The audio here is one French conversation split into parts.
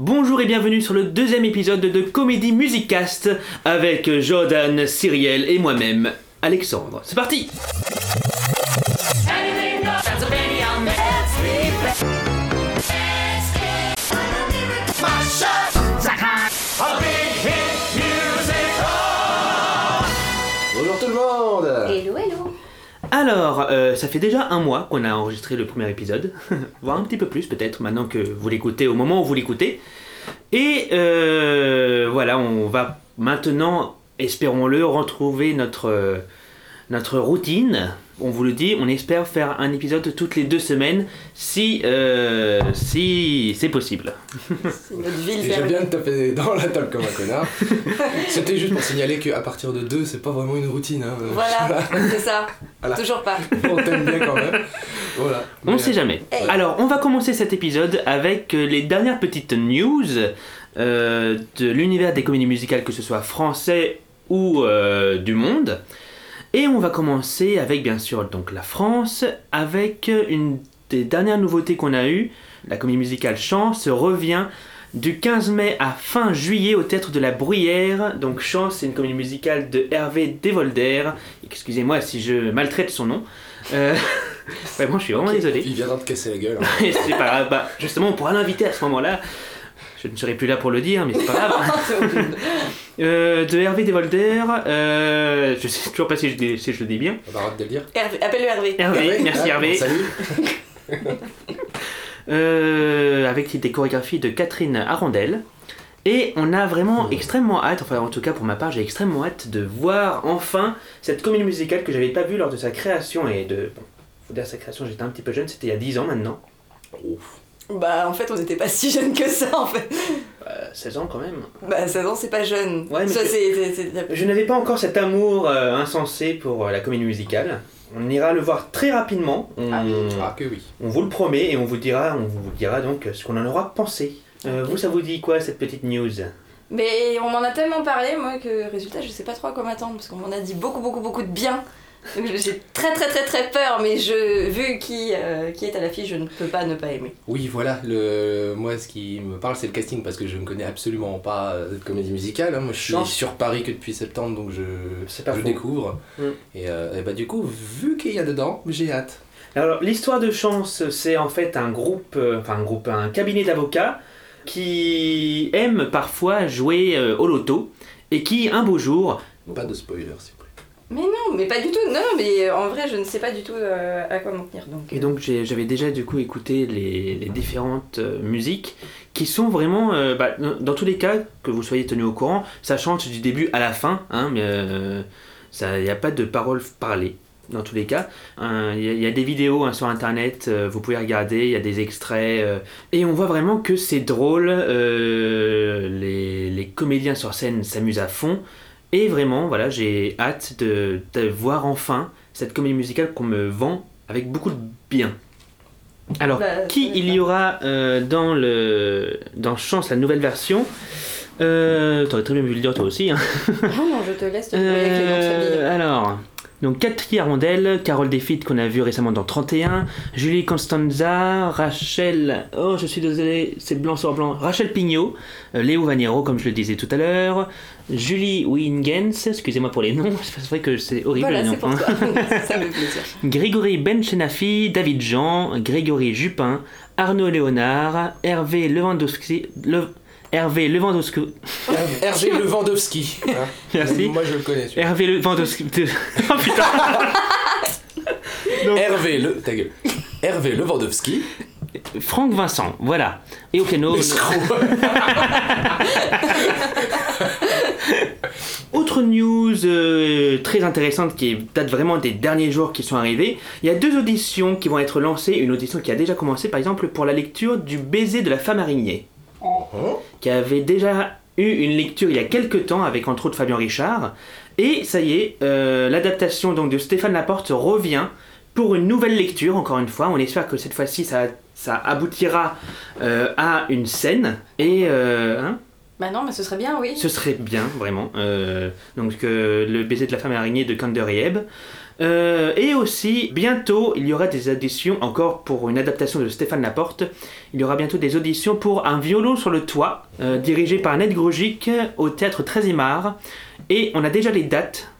Bonjour et bienvenue sur le deuxième épisode de Comédie Musicast avec Jordan, Cyriel et moi-même, Alexandre. C'est parti Alors, euh, ça fait déjà un mois qu'on a enregistré le premier épisode, voire un petit peu plus peut-être, maintenant que vous l'écoutez au moment où vous l'écoutez. Et euh, voilà, on va maintenant, espérons-le, retrouver notre, euh, notre routine. On vous le dit, on espère faire un épisode toutes les deux semaines, si, euh, si c'est possible. C'est notre ville Déjà perdue. bien de taper dans la table comme un connard. C'était juste pour signaler qu'à partir de 2, c'est pas vraiment une routine. Hein. Voilà, c'est ça. Voilà. Toujours pas. On t'aime bien quand même. Voilà. On ne sait jamais. Hey. Alors, on va commencer cet épisode avec euh, les dernières petites news euh, de l'univers des comédies musicales, que ce soit français ou euh, du monde. Et on va commencer avec, bien sûr, donc la France, avec une des dernières nouveautés qu'on a eues. La comédie musicale Chance revient du 15 mai à fin juillet au Théâtre de la Bruyère. Donc Chance, c'est une comédie musicale de Hervé Devolder. Excusez-moi si je maltraite son nom. Euh, Vraiment, je suis vraiment désolé. Il viendra te casser la gueule. hein. C'est pas grave. Bah, justement, on pourra l'inviter à ce moment-là. Je ne serai plus là pour le dire, mais c'est pas grave. Euh, de Hervé Devolder, euh, je sais toujours pas si je, dis- si je le dis bien. On va arrêter de le dire. Hervé, appelle-le Hervé. Hervé, merci Ah, Hervé. Salut. Euh, avec des chorégraphies de Catherine Arondel. Et on a vraiment extrêmement hâte, enfin en tout cas pour ma part, j'ai extrêmement hâte de voir enfin cette comédie musicale que j'avais pas vue lors de sa création et de. Bon, faut dire sa création, j'étais un petit peu jeune, c'était il y a 10 ans maintenant. Bah, en fait, on n'était pas si jeunes que ça, en fait. Euh, 16 ans quand même. Bah, 16 ans, c'est pas jeune. Ouais, mais ça, c'est- c'est. c'est- c'est- Je n'avais pas encore cet amour euh, insensé pour euh, la comédie musicale. On ira le voir très rapidement. On, Ah que oui. on vous le promet et on vous dira, on vous dira donc ce qu'on en aura pensé. Euh, vous, ça vous dit quoi cette petite news? Mais on m'en a tellement parlé, moi, que résultat, je sais pas trop à quoi m'attendre, parce qu'on m'en a dit beaucoup, beaucoup, beaucoup de bien. Donc j'ai très, très, très, très peur, mais je, vu qui, euh, qui est à l'affiche, je ne peux pas ne pas aimer. Oui, voilà. Le... Moi, ce qui me parle, c'est le casting parce que je ne connais absolument pas euh, cette comédie musicale. hein. Moi, je suis sur Paris que depuis septembre, donc je, je découvre. Et, euh, et bah, du coup, vu qu'il y a dedans, j'ai hâte. Alors, l'histoire de Chance, c'est en fait un groupe, euh, enfin un groupe, un cabinet d'avocats qui aime parfois jouer euh, au loto et qui, un beau jour, Pas de spoiler, s'il vous plaît. Mais non, mais pas du tout. Non, non, mais en vrai, je ne sais pas du tout euh, à quoi m'en tenir. Donc, Et donc j'ai- j'avais déjà du coup écouté les, les différentes euh, musiques qui sont vraiment, euh, bah, dans, tous les cas, que vous soyez tenu au courant, ça chante du début à la fin, hein, mais euh, il n'y a pas de paroles parlées. Dans tous les cas, il y, a- il y a des vidéos hein, sur internet, euh, vous pouvez regarder, il y a des extraits, euh, et on voit vraiment que c'est drôle, euh, les, les comédiens sur scène s'amusent à fond, et vraiment, voilà, j'ai hâte de, de voir enfin cette comédie musicale qu'on me vend avec beaucoup de bien. Alors, Bah, qui il y aura euh, dans, le, dans Chance, la nouvelle version? Euh, T'aurais très bien pu le dire toi aussi. Hein. Oh non, je te laisse te débrouiller avec les. Euh, alors, donc Catherine Arondel, Carole Desfites qu'on a vu récemment dans 31, Julie Constanza, Rachel, oh je suis désolé, c'est blanc sur blanc, Rachel Pignot, euh, Léo Vaniero comme je le disais tout à l'heure, Julie Wingens, excusez-moi pour les noms, c'est vrai que c'est horrible Voilà, les noms. pour hein. toi. ça me fait plaisir. Grégory Benchenafi, David Jean, Grégory Jupin, Arnaud Léonard, Hervé Lewandowski, Le- Hervé Lewandowski, Hervé Lewandowski. hein. Merci. Moi, je le connais. Hervé Lewandowski, oh putain Donc- Hervé Le... Ta gueule. Hervé Lewandowski. Franck Vincent, voilà. Et au piano. Autre news euh, très intéressante qui date vraiment des derniers jours qui sont arrivés. Il y a deux auditions qui vont être lancées. Une audition qui a déjà commencé, par exemple, pour la lecture du baiser de la femme araignée, qui avait déjà eu une lecture il y a quelques temps avec entre autres Fabien Richard. Et ça y est, euh, l'adaptation donc de Stéphane Laporte revient pour une nouvelle lecture. Encore une fois, on espère que cette fois-ci ça, ça aboutira euh, à une scène. Et euh, hein, Bah non, mais ce serait bien, oui. Ce serait bien, vraiment. Euh, donc, euh, le baiser de la femme araignée de Kander et Ebb. Euh, et aussi, bientôt, il y aura des auditions, encore pour une adaptation de Stéphane Laporte, il y aura bientôt des auditions pour Un violon sur le toit, euh, dirigé par Ned Grugic au théâtre Trésimard. Et on a déjà les dates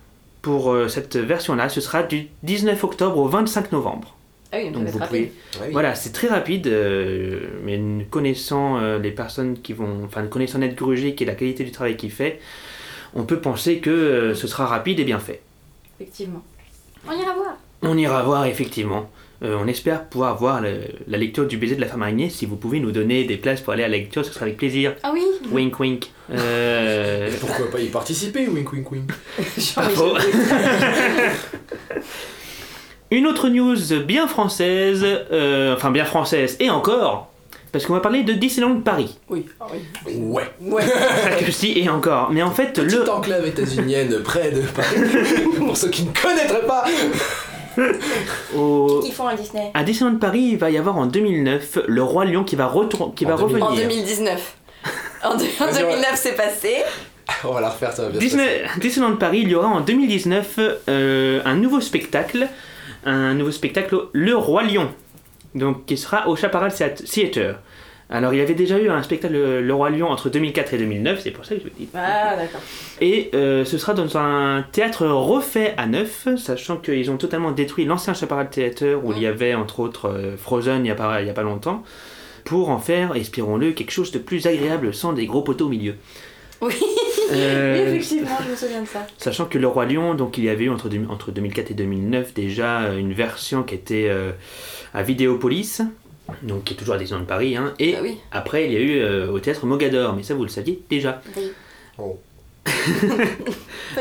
pour euh, cette version-là, ce sera du 19 octobre au 25 novembre. Ah oui, Donc vous pouvez... Oui. Voilà, c'est très rapide, euh, mais connaissant euh, les personnes qui vont... Enfin, connaissant Ned Grugic et la qualité du travail qu'il fait, on peut penser que euh, ce sera rapide et bien fait. Effectivement. On ira voir. On ira voir effectivement. Euh, on espère pouvoir voir le- la lecture du baiser de la femme araignée. Si vous pouvez nous donner des places pour aller à la lecture, ce sera avec plaisir. Ah oui Wink wink. Euh, Pourquoi pas y participer, wink wink wink. pas faux. Une autre news bien française, euh, enfin bien française et encore, parce qu'on va parler de Disneyland Paris. Oui. Ah oui. Ouais. Ouais. Que si et encore. Mais en fait, le, Petite enclave états-unienne près de Paris. Pour ceux qui ne connaîtraient pas. au- Qui font un Disney? À Disneyland Paris, il va y avoir en 2009 le roi lion qui va, retour- qui En va 2000. En revenir. 2019. En, deux- en Vas-y, ouais. 2009, c'est passé. On va la refaire, ça va bien se Disney, Disneyland Paris, il y aura en 2019 euh, un nouveau spectacle, un nouveau spectacle, Le Roi Lion, donc qui sera au Chaparral Theatre. Alors il y avait déjà eu un spectacle Le Roi Lion entre 2004 et 2009, c'est pour ça que je vous dis. Ah, d'accord. Et euh, ce sera dans un théâtre refait à neuf, sachant qu'ils ont totalement détruit l'ancien Chaparral Theatre où il y avait entre autres euh, Frozen il n'y a, pas- il y a pas longtemps, pour en faire, espérons-le, quelque chose de plus agréable sans des gros poteaux au milieu. Oui. Euh, Oui, effectivement, je me souviens de ça. Sachant que Le Roi Lion, donc il y avait eu entre, deux- entre 2004 et 2009 déjà euh, une version qui était euh, à Vidéopolis, donc qui est toujours à Disneyland Paris, hein, et Ah oui. après il y a eu euh, au théâtre Mogador, mais ça vous le saviez déjà. oui. Oh.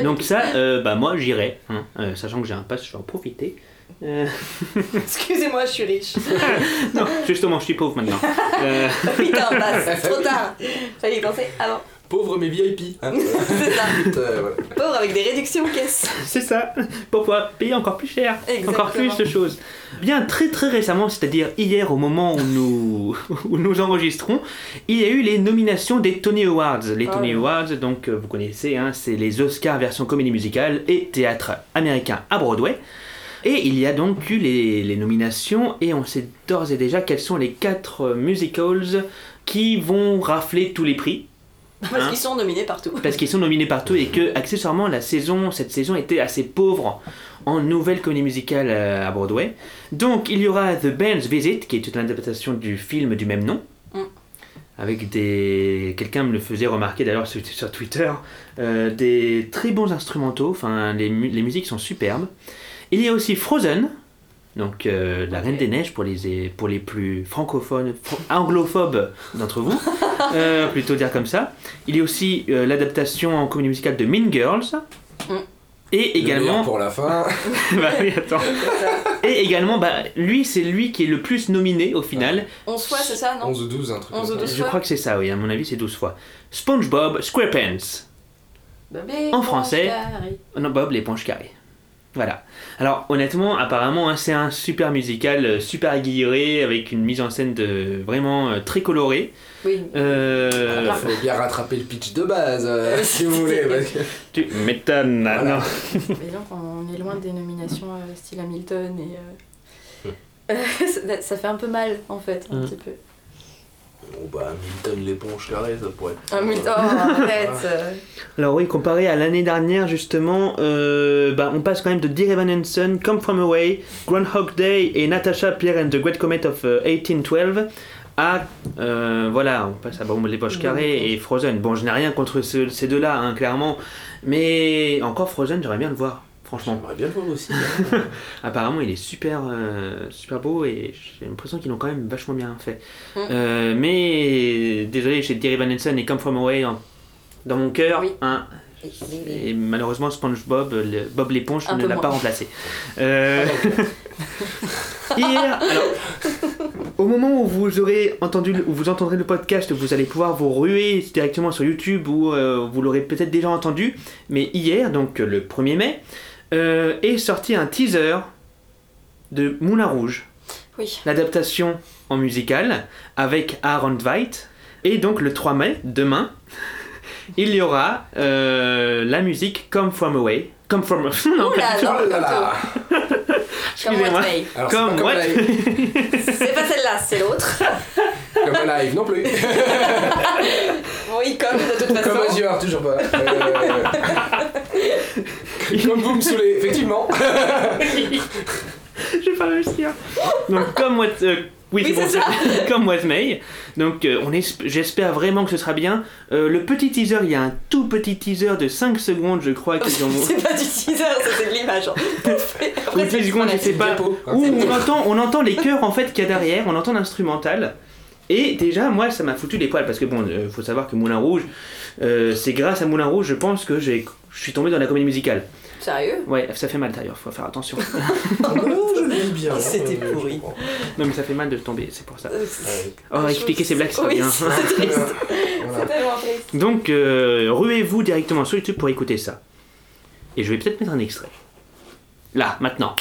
Donc ça, euh, bah moi j'irai, hein, euh, sachant que j'ai un pass, je vais en profiter. Euh, Excusez-moi, je suis riche. non, justement, je suis pauvre maintenant. Euh, Putain, passe, trop tard. Fallait y penser avant. Pauvre mais VIP. Hein C'est ça. Euh. Pauvre avec des réductions aux caisses. c'est ça, pour pouvoir payer encore plus cher, encore plus Exactement. de choses. Bien très très récemment, c'est-à-dire hier au moment où nous, où nous enregistrons, il y a eu les nominations des Tony Awards. Les Tony oui. Awards, donc euh, vous connaissez, hein, c'est les Oscars version comédie musicale et théâtre américain à Broadway. Et il y a donc eu les, les nominations et on sait d'ores et déjà quels sont les quatre musicals qui vont rafler tous les prix Parce Hein qu'ils sont nominés partout. parce qu'ils sont nominés partout et que accessoirement la saison cette saison était assez pauvre en nouvelles comédies musicales euh, à Broadway. Donc il y aura The Band's Visit qui est une adaptation du film du même nom. Mm. Avec des. Quelqu'un me le faisait remarquer d'ailleurs sur, sur Twitter. euh, des très bons instrumentaux, enfin les, mu- les musiques sont superbes. Il y a aussi Frozen, donc euh, La Reine des Neiges pour les, pour les plus francophones, fran- anglophobes d'entre vous, euh, plutôt dire comme ça. Il y a aussi euh, l'adaptation en comédie musicale de Mean Girls. Mm. Et également. pour la fin. Bah oui, attends. Et également, bah, lui, c'est lui qui est le plus nominé au final. 11 fois, c'est ça, non 11 ou 12, un truc 11 ou comme ça. 12. Je crois que c'est ça, oui, à mon avis, c'est 12 fois. SpongeBob SquarePants. Bébé, En français. carré. Non, Bob l'éponge carrée. Voilà. Alors, honnêtement, apparemment, hein, c'est un super musical, euh, super aguerré, avec une mise en scène de vraiment euh, très colorée. Oui. Euh, Il faut bien rattraper le pitch de base, euh, si vous voulez. parce que- tu m'étonnes. Voilà. non. Mais donc, on est loin des nominations euh, style Hamilton et. euh, ça, ça fait un peu mal, en fait, un Mm. petit peu. Bon bah, Milton l'éponge carrée, ça pourrait être. Hamilton, oh, arrête euh. Alors oui, comparé à l'année dernière, justement, euh, bah, on passe quand même de Dear Evan Hansen, Come From Away, Groundhog Day et Natasha Pierre and the Great Comet of euh, 1812 à, euh, voilà, on passe à Bombe les poches carrées et Frozen. Bon, je n'ai rien contre ce- ces deux-là, hein, clairement, mais encore Frozen, j'aimerais bien le voir, franchement. J'aimerais bien le voir aussi. hein. Apparemment, il est super, euh, super beau et j'ai l'impression qu'ils l'ont quand même vachement bien fait. Mm. Euh, mais désolé, j'ai Dear Evan Hansen et Come From Away dans mon cœur. Oui. hein, et malheureusement, SpongeBob, le- Bob l'éponge, Un ne l'a moins. pas remplacé. Euh, Hier, alors, au moment où vous aurez entendu, où vous entendrez le podcast, vous allez pouvoir vous ruer directement sur YouTube ou euh, vous l'aurez peut-être déjà entendu. Mais hier, donc le 1er mai, euh, est sorti un teaser de Moulin Rouge, Oui. l'adaptation en musical avec Aaron Tveit. Et donc le 3 mai, demain, il y aura euh, la musique Come From Away, Come from. non, Oh. Comme Excusez-moi. What Comme pas what comme live. C'est pas celle-là, c'est l'autre. Comme un live non plus. Oui, comme de toute Comme façon. Azure, toujours pas. Euh, Comme vous me saoulez, effectivement. Je vais pas réussir. Donc, comme what. euh, oui, bon, ça. comme What May. Donc, euh, on j'espère vraiment que ce sera bien. Euh, le petit teaser, il y a un tout petit teaser de 5 secondes, je crois, qu'ils ont. C'est pas du teaser, c'est de l'image. Ou 10 secondes, je sais pas. Où on entend, on entend les chœurs en fait qu'il y a derrière, on entend l'instrumental. Et déjà, moi, ça m'a foutu les poils parce que bon, euh, faut savoir que Moulin Rouge, euh, c'est grâce à Moulin Rouge, je pense que j'ai, je suis tombé dans la comédie musicale. Sérieux? Ouais, ça fait mal d'ailleurs, faut faire attention. Non, je le dis bien. C'était je pourri. non, mais ça fait mal de tomber, c'est pour ça. Euh, Ouais. Oh, expliquer ces blagues, c'est Oui, bien. c'est triste. Voilà. C'est tellement triste. Donc, euh, ruez-vous directement sur YouTube pour écouter ça. Et je vais peut-être mettre un extrait. Là, maintenant.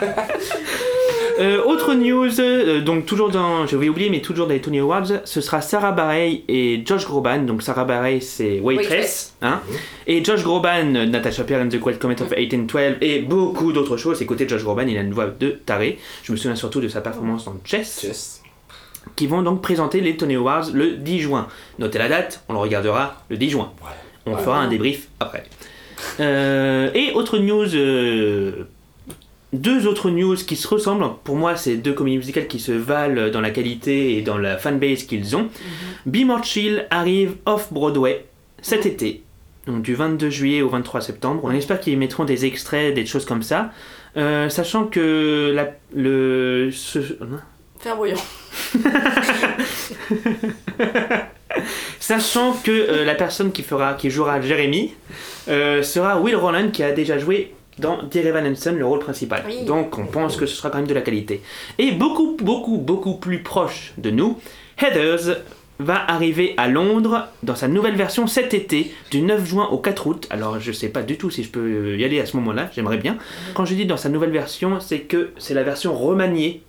Euh, autre news, euh, donc toujours dans, j'avais oublié, mais toujours dans les Tony Awards, ce sera Sarah Bareilles et Josh Groban. Donc Sarah Bareilles, c'est Waitress, Waitress. hein, et Josh Groban, euh, Natasha Pierre and the Quiet Comet of 1812, et beaucoup d'autres choses. Écoutez, Josh Groban, il a une voix de taré. Je me souviens surtout de sa performance dans Chess, Yes. qui vont donc présenter les Tony Awards le 10 juin. Notez la date, on le regardera le 10 juin. On fera un débrief après. Euh, et autre news, euh, deux autres news qui se ressemblent. Pour moi, c'est deux comédies musicales qui se valent dans la qualité et dans la fanbase qu'ils ont. Be More Chill arrive off-Broadway cet été, donc du 22 juillet au 23 septembre. On espère qu'ils mettront des extraits, des choses comme ça. Euh, sachant que la, le, ce- brouillon. Sachant que euh, la personne qui, fera, qui jouera Jérémy euh, sera Will Roland qui a déjà joué dans Dear Evan Hansen le rôle principal. Oui. Donc on pense que ce sera quand même de la qualité. Et beaucoup, beaucoup, beaucoup plus proche de nous, Heathers va arriver à Londres dans sa nouvelle version cet été, du 9 juin au 4 août. Alors je sais pas du tout si je peux y aller à ce moment-là, j'aimerais bien. Quand je dis dans sa nouvelle version, c'est que c'est la version remaniée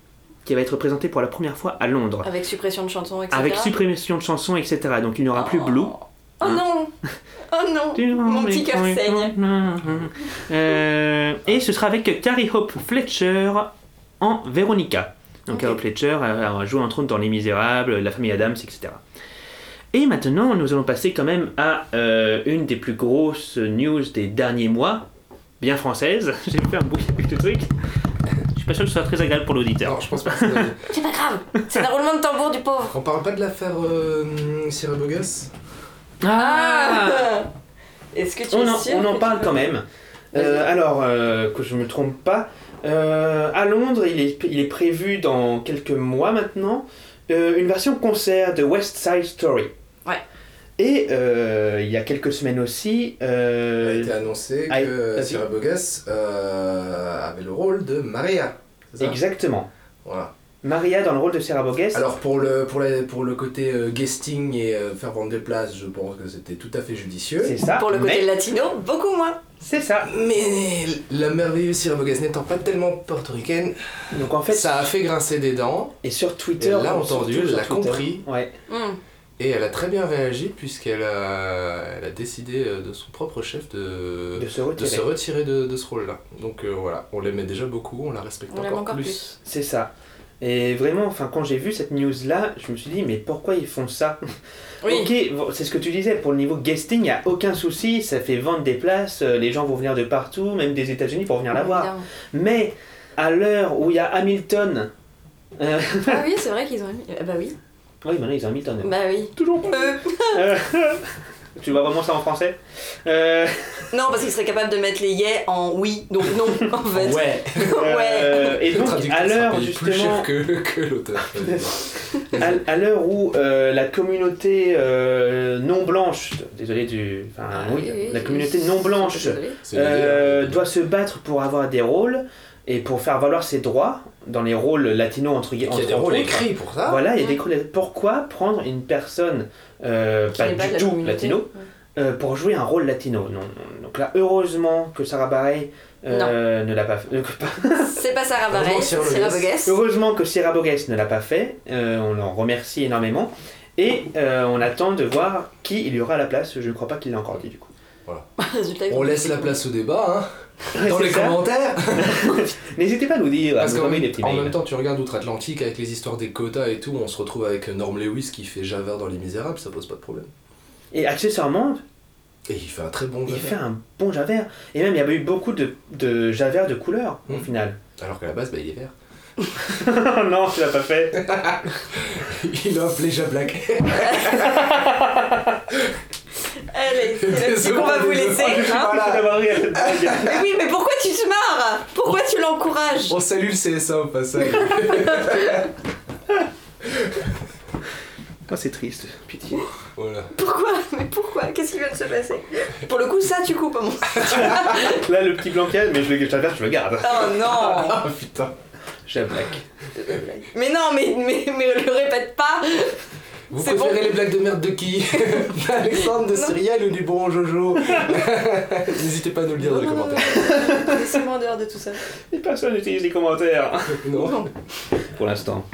qui va être présentée pour la première fois à Londres. Avec suppression de chansons, etc. Avec suppression de chansons, etc. Donc il n'y aura plus Blue. Oh non Oh non Mon petit cœur saigne. Euh, et ce sera avec Carrie Hope Fletcher en Veronica. Donc. Carrie Hope Fletcher a, joué entre autres dans Les Misérables, La famille Adams, etc. Et maintenant, nous allons passer quand même à euh, une des plus grosses news des derniers mois, bien française. J'ai fait un bruit avec le truc. Je suis pas sûr que ce soit très agréable pour l'auditeur. Non, je pense pas que c'est pas grave C'est un roulement de tambour du pauvre On parle pas de l'affaire euh, Sierra Bogas? Ah Est-ce que tu on en, sûr on en parle quand même. Euh, alors, euh, que je me trompe pas, euh, à Londres, il est, il est prévu dans quelques mois maintenant euh, une version concert de West Side Story. Ouais. Et euh, il y a quelques semaines aussi, Il a été annoncé que. Sierra Bogas euh, avait le rôle de Maria. exactement, Voilà. Maria dans le rôle de Sarah Bogues. Alors pour le, pour la- pour le côté euh, guesting et euh, faire vendre des places, je pense que c'était tout à fait judicieux. c'est ça. Pour le côté mais latino, beaucoup moins. C'est ça. Mais la merveilleuse Sierra Bogas n'étant pas tellement portoricaine, Donc en fait, ça a fait grincer des dents et sur Twitter, Elle l'a entendu, elle l'a compris. Ouais. Hmm. et elle a très bien réagi puisqu'elle a, elle a décidé euh, de son propre chef de, De se de retirer. se retirer de, de ce rôle-là. Donc euh, voilà, on l'aimait déjà beaucoup, on la respecte On l'aime encore, encore plus. plus. C'est ça. Et vraiment, enfin, quand j'ai vu cette news-là, je me suis dit, mais pourquoi ils font ça? Oui. Ok, c'est ce que tu disais, pour le niveau guesting, il n'y a aucun souci, ça fait vendre des places, euh, les gens vont venir de partout, même des États-Unis pour venir la voir. Mais à l'heure où il y a Hamilton. euh, Ah oui, c'est vrai qu'ils ont. Ah bah oui. oui, maintenant ils ont Hamilton. Bah oui. Toujours. Euh. Tu vois vraiment ça en français Euh, Non, parce qu'il serait capable de mettre les yeah en oui, donc non, en fait. Ouais. euh, et donc, à l'heure plus cher que, que l'auteur. à, à l'heure où euh, la communauté euh, non blanche, désolé du, enfin Ah, oui, la communauté non blanche doit se battre pour avoir des rôles et pour faire valoir ses droits dans les rôles latinos entre Il guillemets. y a des rôles écrits pour ça. Voilà, il y a des rôles. Pourquoi prendre une personne euh, pas du la tout latino euh, pour jouer un rôle latino? Non, non. Donc là, heureusement que Sarah Bareilles euh, ne l'a pas fait. euh, C'est pas Sarah Bareilles, Heureusement, c'est Cyril Bogues. Heureusement que Sierra Bogues ne l'a pas fait, euh, on l'en remercie énormément. Et euh, on attend de voir qui il y aura à la place, je ne crois pas qu'il l'a encore dit du coup. Résultat, ils On laisse la place au débat, hein, dans les ça. commentaires. N'hésitez pas à nous dire, à Parce nous qu'en petits en mails. même temps, tu regardes Outre-Atlantique avec les histoires des quotas et tout, on se retrouve avec Norm Lewis qui fait Javert dans Les Misérables, ça pose pas de problème. Et accessoirement, Et il fait un très bon il Javert. fait un bon Javert. Et même il y avait eu beaucoup de, de Javert de couleur au Mm. final. Alors qu'à la base, bah, il est vert. non, tu l'as pas fait. il a appelé Jablack. Allez, c'est qu'on va vous laisser. Oh, je hein. blague. Mais oui, mais pourquoi tu te marres Pourquoi tu l'encourages On salue le CSA au passage. Oh, c'est triste, pitié. voilà. Pourquoi Mais pourquoi Qu'est-ce qui vient de se passer Pour le coup, ça, tu coupes, mon. Là, le petit Blanquette, mais je le je le garde. Oh non Ah putain. Javlac. Mais non, mais, mais, mais le répète pas Vous C'est préférez bon. les blagues de merde de qui D'Alexandre, de Non. Cyrielle ou du bon Jojo N'hésitez pas à nous le dire dans les Non, non, commentaires. Laissez-moi en dehors de tout ça. Et personne n'utilise les commentaires. Non. Pour l'instant.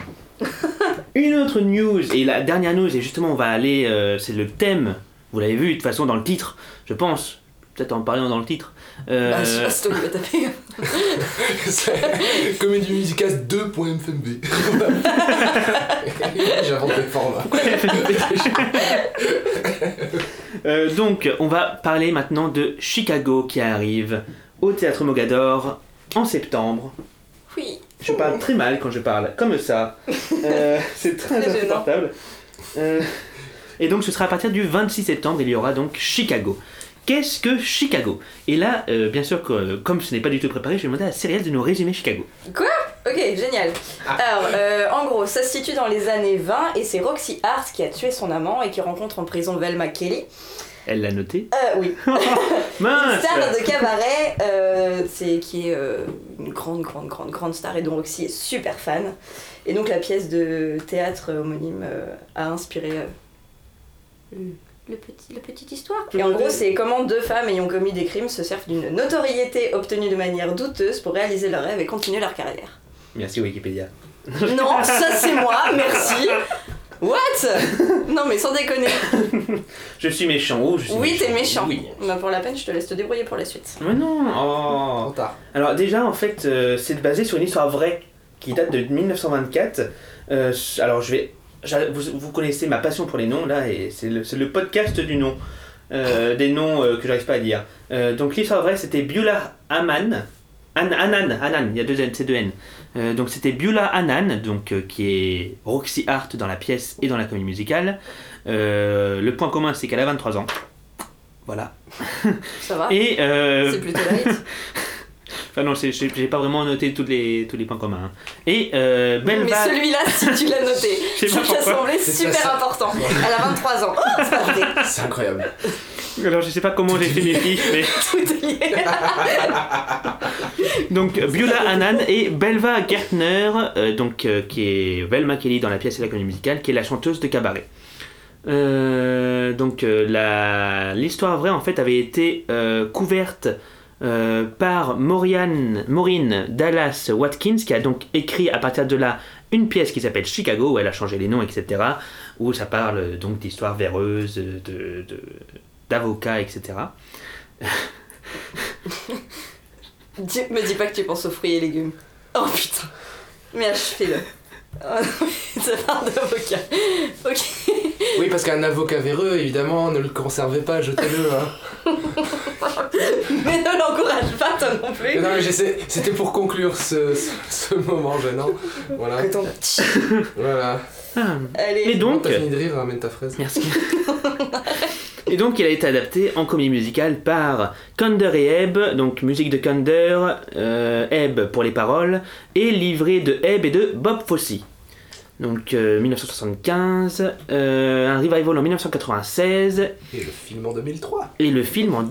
Une autre news, et la dernière news, et justement on va aller, euh, c'est le thème, vous l'avez vu de toute façon dans le titre, je pense, peut-être en parlant dans le titre. Euh, Bah, je sais pas taper. Comédie musicale 2.fmb. J'invente des formats. Euh, donc, on va parler maintenant de Chicago qui arrive au Théâtre Mogador en septembre. Oui. Je parle très mal quand je parle comme ça. Euh, c'est très insupportable. Euh, et donc, ce sera à partir du 26 septembre, il y aura donc Chicago. Qu'est-ce que Chicago? Et là, euh, bien sûr, que, comme ce n'est pas du tout préparé, je vais demander à Cyril de nous résumer Chicago. Ok, génial. Alors, euh, en gros, ça se situe dans les années 20 et c'est Roxy Hart qui a tué son amant et qui rencontre en prison Velma Kelly. Elle l'a noté? Euh, oui. Une Mince star de cabaret euh, c'est, qui est euh, une grande, grande, grande, grande star et dont Roxy est super fan. Et donc la pièce de théâtre homonyme euh, a inspiré euh, le, petit, la petite histoire. Et en gros, c'est comment deux femmes ayant commis des crimes se servent d'une notoriété obtenue de manière douteuse pour réaliser leurs rêves et continuer leur carrière. Merci Wikipédia. Non, ça c'est moi, merci. What? Non mais sans déconner. Je suis méchant. Oh, je suis Oui, t'es méchant. Oui. Bah, pour la peine, je te laisse te débrouiller pour la suite. Mais non oh. Trop tard. Alors déjà, en fait, euh, c'est basé sur une histoire vraie qui date de 1924. Euh, alors je vais... Vous, vous connaissez ma passion pour les noms, là, et c'est le, le podcast du nom. Euh, des noms euh, que j'arrive pas à dire. Euh, donc l'histoire vraie, c'était Beulah Aman. An- Anan, Anan, il y a deux N, c'est deux N. Donc c'était Beulah Anan, donc, qui est Roxy Hart dans la pièce et dans la comédie musicale. Le point commun, c'est qu'elle a 23 ans. Voilà. Ça va Et... C'est plutôt light. Enfin non, j'ai pas vraiment noté tous les, tous les points communs. hein. Et euh, Mais celui-là, si tu l'as noté, Je sais ça pas t'a semblé super ça. important. Elle a 23 ans. Oh, c'est incroyable. Alors je sais pas comment j'ai fait mes fiches, mais... Tout est lié. Donc Beulah Annan et Belva Gertner, euh, donc, euh, qui est Velma Kelly dans la pièce et la comédie musicale, qui est la chanteuse de cabaret. Euh, donc euh, la- l'histoire vraie en fait avait été euh, couverte euh, par Maureen, Dallas Watkins qui a donc écrit à partir de là une pièce qui s'appelle Chicago où elle a changé les noms etc où ça parle euh, donc d'histoires véreuses de, de- d'avocats etc me dis pas que tu penses aux fruits et légumes. Oh putain. Mais achevez-le. Oh, non, ça parle d'avocat. Ok. Oui, parce qu'un avocat véreux, évidemment, ne le conservez pas, jetez-le. Hein. Mais ne l'encourage pas toi non Mais plus. non, mais j'essaie- c'était pour conclure ce, ce, ce moment gênant. Voilà. Voilà. Ah, Allez. et donc T'as fini de rire, ramène ta fraise. Merci. Et donc il a été adapté en comédie musicale par Kander et Ebb, donc musique de Kander, euh, Ebb pour les paroles, et livret de Ebb et de Bob Fosse. Donc euh, 1975, euh, un revival en 1996 Et le film en 2003. et le film en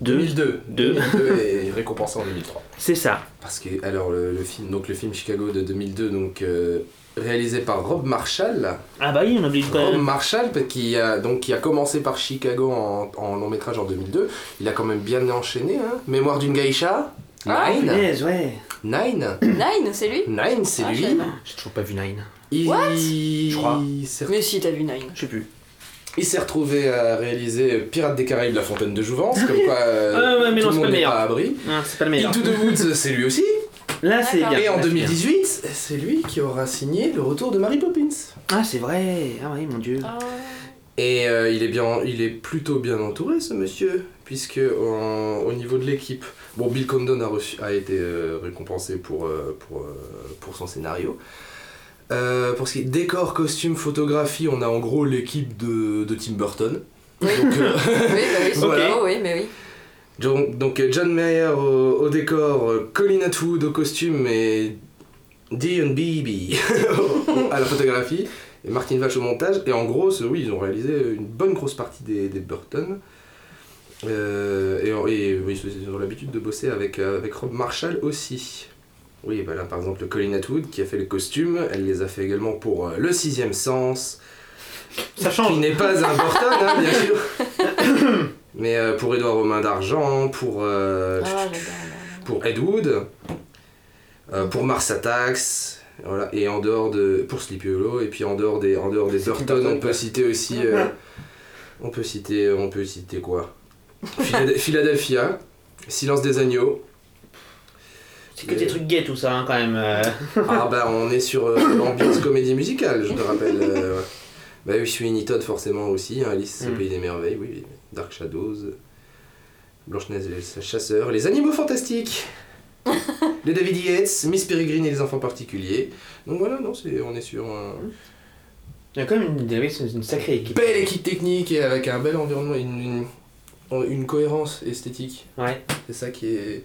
2002. 2002. Deux. 2002 est récompensé en 2003. C'est ça. Parce que, alors, le, le film, donc, le film Chicago de 2002, donc, euh, réalisé par Rob Marshall. Ah bah oui, on oublie pas. Rob Marshall, qui a, donc, qui a commencé par Chicago en, en long métrage en 2002. Il a quand même bien enchaîné. Hein. Mémoire d'une geisha. Ah, Nine. Punaise, ouais. Nine. Nine, c'est lui? Nine, c'est Ah, lui. J'ai toujours pas vu Nine. Il, What? Je crois. Mais si, t'as vu Nine. Je sais plus. Il s'est retrouvé à réaliser Pirates des Caraïbes, La Fontaine de Jouvence, comme quoi euh, Ah ouais, mais tout non, le monde n'est pas à abri. Ah, c'est pas le meilleur. Into the Woods, c'est lui aussi. Là, c'est bien. Et en là, c'est bien. 2018, c'est lui qui aura signé le retour de Mary Poppins. Ah, c'est vrai. Ah oui, mon dieu. Ah. Et euh, il, est bien, il est plutôt bien entouré, ce monsieur, puisque en- au niveau de l'équipe, bon, Bill Condon a, reçu, a été euh, récompensé pour, euh, pour, euh, pour son scénario. Euh, pour ce qui est décor, costume, photographie, on a en gros l'équipe de, de Tim Burton. Oui. Donc, euh, Oui, bah oui, Voilà. vrai, oui, mais oui. donc, donc, John Mayer au, au décor, euh, Colin Atwood au costume et Beebe à la photographie et Martin Vache au montage. Et en gros, oui, ils ont réalisé une bonne grosse partie des, des Burton. Euh, et, et oui, ils ont l'habitude de bosser avec, avec Rob Marshall aussi. Oui, bah là par exemple, Colin Atwood qui a fait les costumes, elle les a fait également pour euh, Le Sixième Sens, Ça qui n'est pas un Burton, hein, bien sûr. Mais euh, pour Édouard Romain d'Argent, pour, euh, Ah, pour Ed Wood, euh, pour Mars Attacks, voilà, et en dehors de. pour Sleepy Hollow, et puis en dehors des, en dehors des Burton, Burton, on peut citer aussi. euh, on peut citer. On peut citer quoi? Philad- Philadelphia, Silence des agneaux. C'est que des trucs gays tout ça, hein, quand même. euh. Ah bah on est sur euh, l'ambiance comédie musicale, je te rappelle. euh, ouais. Bah oui, Sweeney Todd forcément aussi, hein, Alice au Mm. Pays des Merveilles, oui, Dark Shadows, Blanche-Neige et les chasseurs, Les Animaux Fantastiques, les David Yates, Miss Peregrine et les Enfants Particuliers. Donc voilà, non, c'est, on est sur un Il y a quand même une, c'est une sacrée équipe. belle équipe technique et avec un bel environnement, une, une, une cohérence esthétique. Ouais. C'est ça qui est...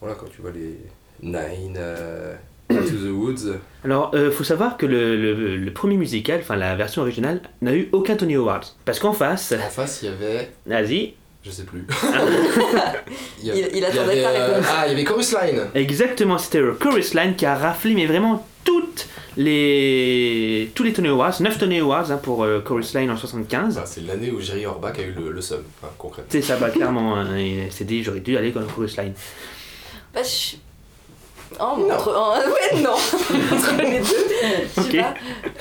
Voilà, quand tu vois les Nine, euh, Into the Woods... Alors, euh, faut savoir que le, le- le premier musical, enfin la version originale, n'a eu aucun Tony Awards. Parce qu'en face, En face, il y avait... vas-y, Je sais plus. Il- il attendait avait, euh, réponse. Ah, il y avait Chorus Line. exactement, c'était le Chorus Line qui a raflé, mais vraiment toutes les, tous les Tony Awards, 9 Tony Awards hein, pour euh, Chorus Line en 75. Bah, c'est l'année où Jerry Orbach a eu le, le seum, enfin, concrètement. C'est ça, bah, clairement, hein, il s'est dit j'aurais dû aller le Chorus Line. Bah, je... Oh, mais entre... ouais, non Entre les deux, je sais pas.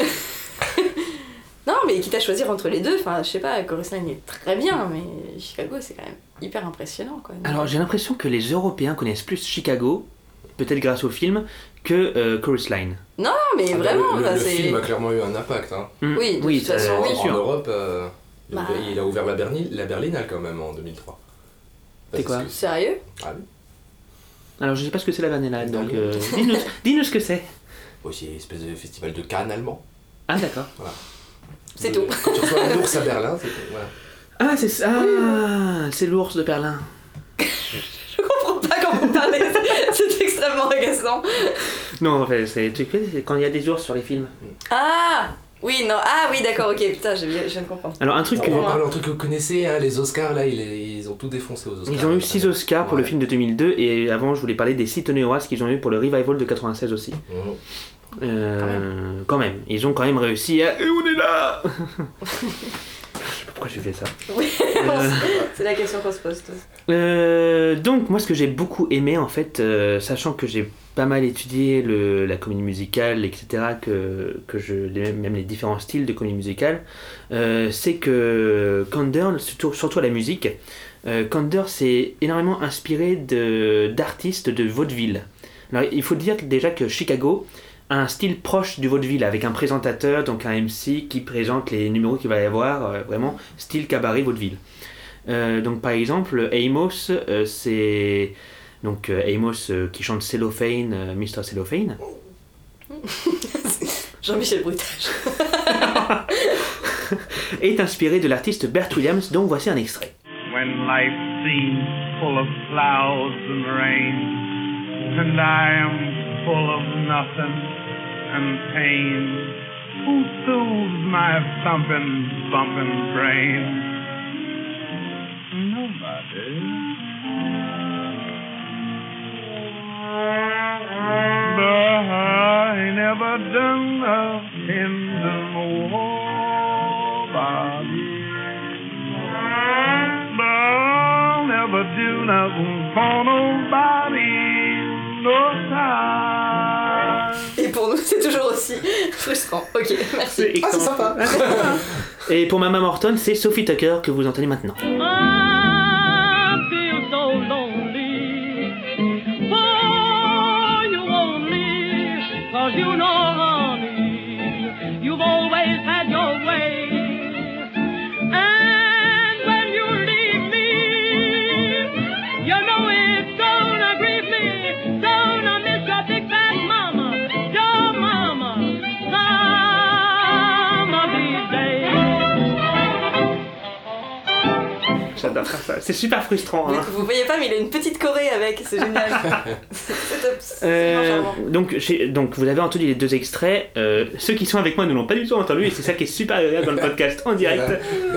non, mais quitte à choisir entre les deux, enfin, je sais pas, Chorus Line est très bien, mais Chicago, c'est quand même hyper impressionnant, quoi. Alors j'ai l'impression que les Européens connaissent plus Chicago, peut-être grâce au film, que euh, Chorus Line. Non, mais Ah, bah, vraiment, le, le c'est... film a clairement eu un impact. Hein. Hmm. Oui, de toute façon, oui. en. Europe, euh, il, a Bah. ouvert- il a ouvert la, Berni- la Berlinale quand même en 2003. C'est Parce quoi que- Sérieux? Ah oui. Alors je sais pas ce que c'est la vanillade, donc euh, dis-nous ce que c'est. Aussi, une espèce de festival de Cannes allemand. Ah d'accord. C'est De- tout. Quand tu reçois un ours à Berlin, c'est voilà. Ah c'est ça, ah, c'est l'ours de Berlin. Je comprends pas quand vous parlez, c'est extrêmement agaçant. Non, en fait, c'est tu sais, c'est quand il y a des ours sur les films. Ah Oui, non, ah oui, d'accord, ok, putain, je viens, je viens de comprendre. Alors un truc que... On d'un truc que vous connaissez, hein, les Oscars, là, ils, ils ont tout défoncé aux Oscars. Ils ont eu 6 Oscars pour le film de 2002 et avant je voulais parler des 6 Tony Awards qu'ils ont eu pour le revival de 96 aussi. Euh, quand même, ils ont quand même réussi à... Et on est là Je sais pas pourquoi j'ai fait ça. Oui, Euh, c'est la question qu'on se pose tous. Euh, donc moi ce que j'ai beaucoup aimé en fait, euh, sachant que j'ai pas mal étudié le, la comédie musicale, etc., que, que je, même les différents styles de comédie musicale, euh, c'est que Kander, surtout, surtout à la musique, euh, Kander s'est énormément inspiré d'artistes de vaudeville. Alors il faut dire déjà que Chicago a un style proche du vaudeville avec un présentateur, donc un MC qui présente les numéros qu'il va y avoir, euh, vraiment style cabaret vaudeville. Euh, donc par exemple, Amos, c'est donc euh, Amos euh, qui chante Cellophane, euh, Mr. Cellophane. Jean-Michel Brutage. est inspiré de l'artiste Bert Williams, dont voici un extrait. when life seems full of clouds and rain, and I am full of nothing and pain. Who soothes my thumping, bumping brain? Nobody. I never done nothing to nobody. But I'll never do nothing for nobody. No time. Et pour nous, c'est toujours aussi frustrant. Ok, merci. C'est Ah, sympa. Et pour Mama Morton, c'est Sophie Tucker que vous entendez maintenant. C'est super frustrant. Vous, hein. vous voyez pas, mais il a une petite choré avec, c'est génial. c'est top. c'est Euh, donc, vous avez entendu les deux extraits. Euh, ceux qui sont avec moi ne l'ont pas du tout entendu, et c'est ça qui est super agréable dans le podcast en direct.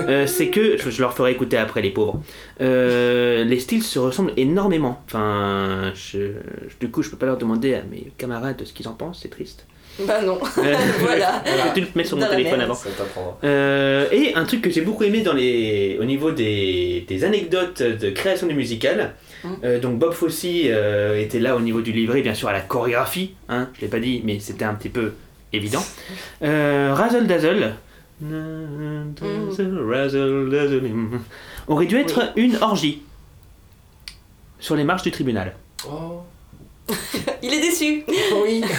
Euh, c'est que, je, je leur ferai écouter après les pauvres, Euh, les styles se ressemblent énormément. Enfin, je- du coup, je peux pas leur demander à mes camarades ce qu'ils en pensent, c'est triste. Bah non. Euh, voilà. tu le mets sur mon téléphone avant. Ça. Euh, et un truc que j'ai beaucoup aimé dans les, au niveau des, des anecdotes de création du musical. Mm. Euh, donc Bob Fosse euh, était là au niveau du livret, bien sûr à la chorégraphie. Hein, je l'ai pas dit, mais c'était un petit peu évident. Euh, Razzle Dazzle. Dazzle, razzle, dazzle. Aurait dû être une orgie sur les marches du tribunal. Oh. Il est déçu. Oui.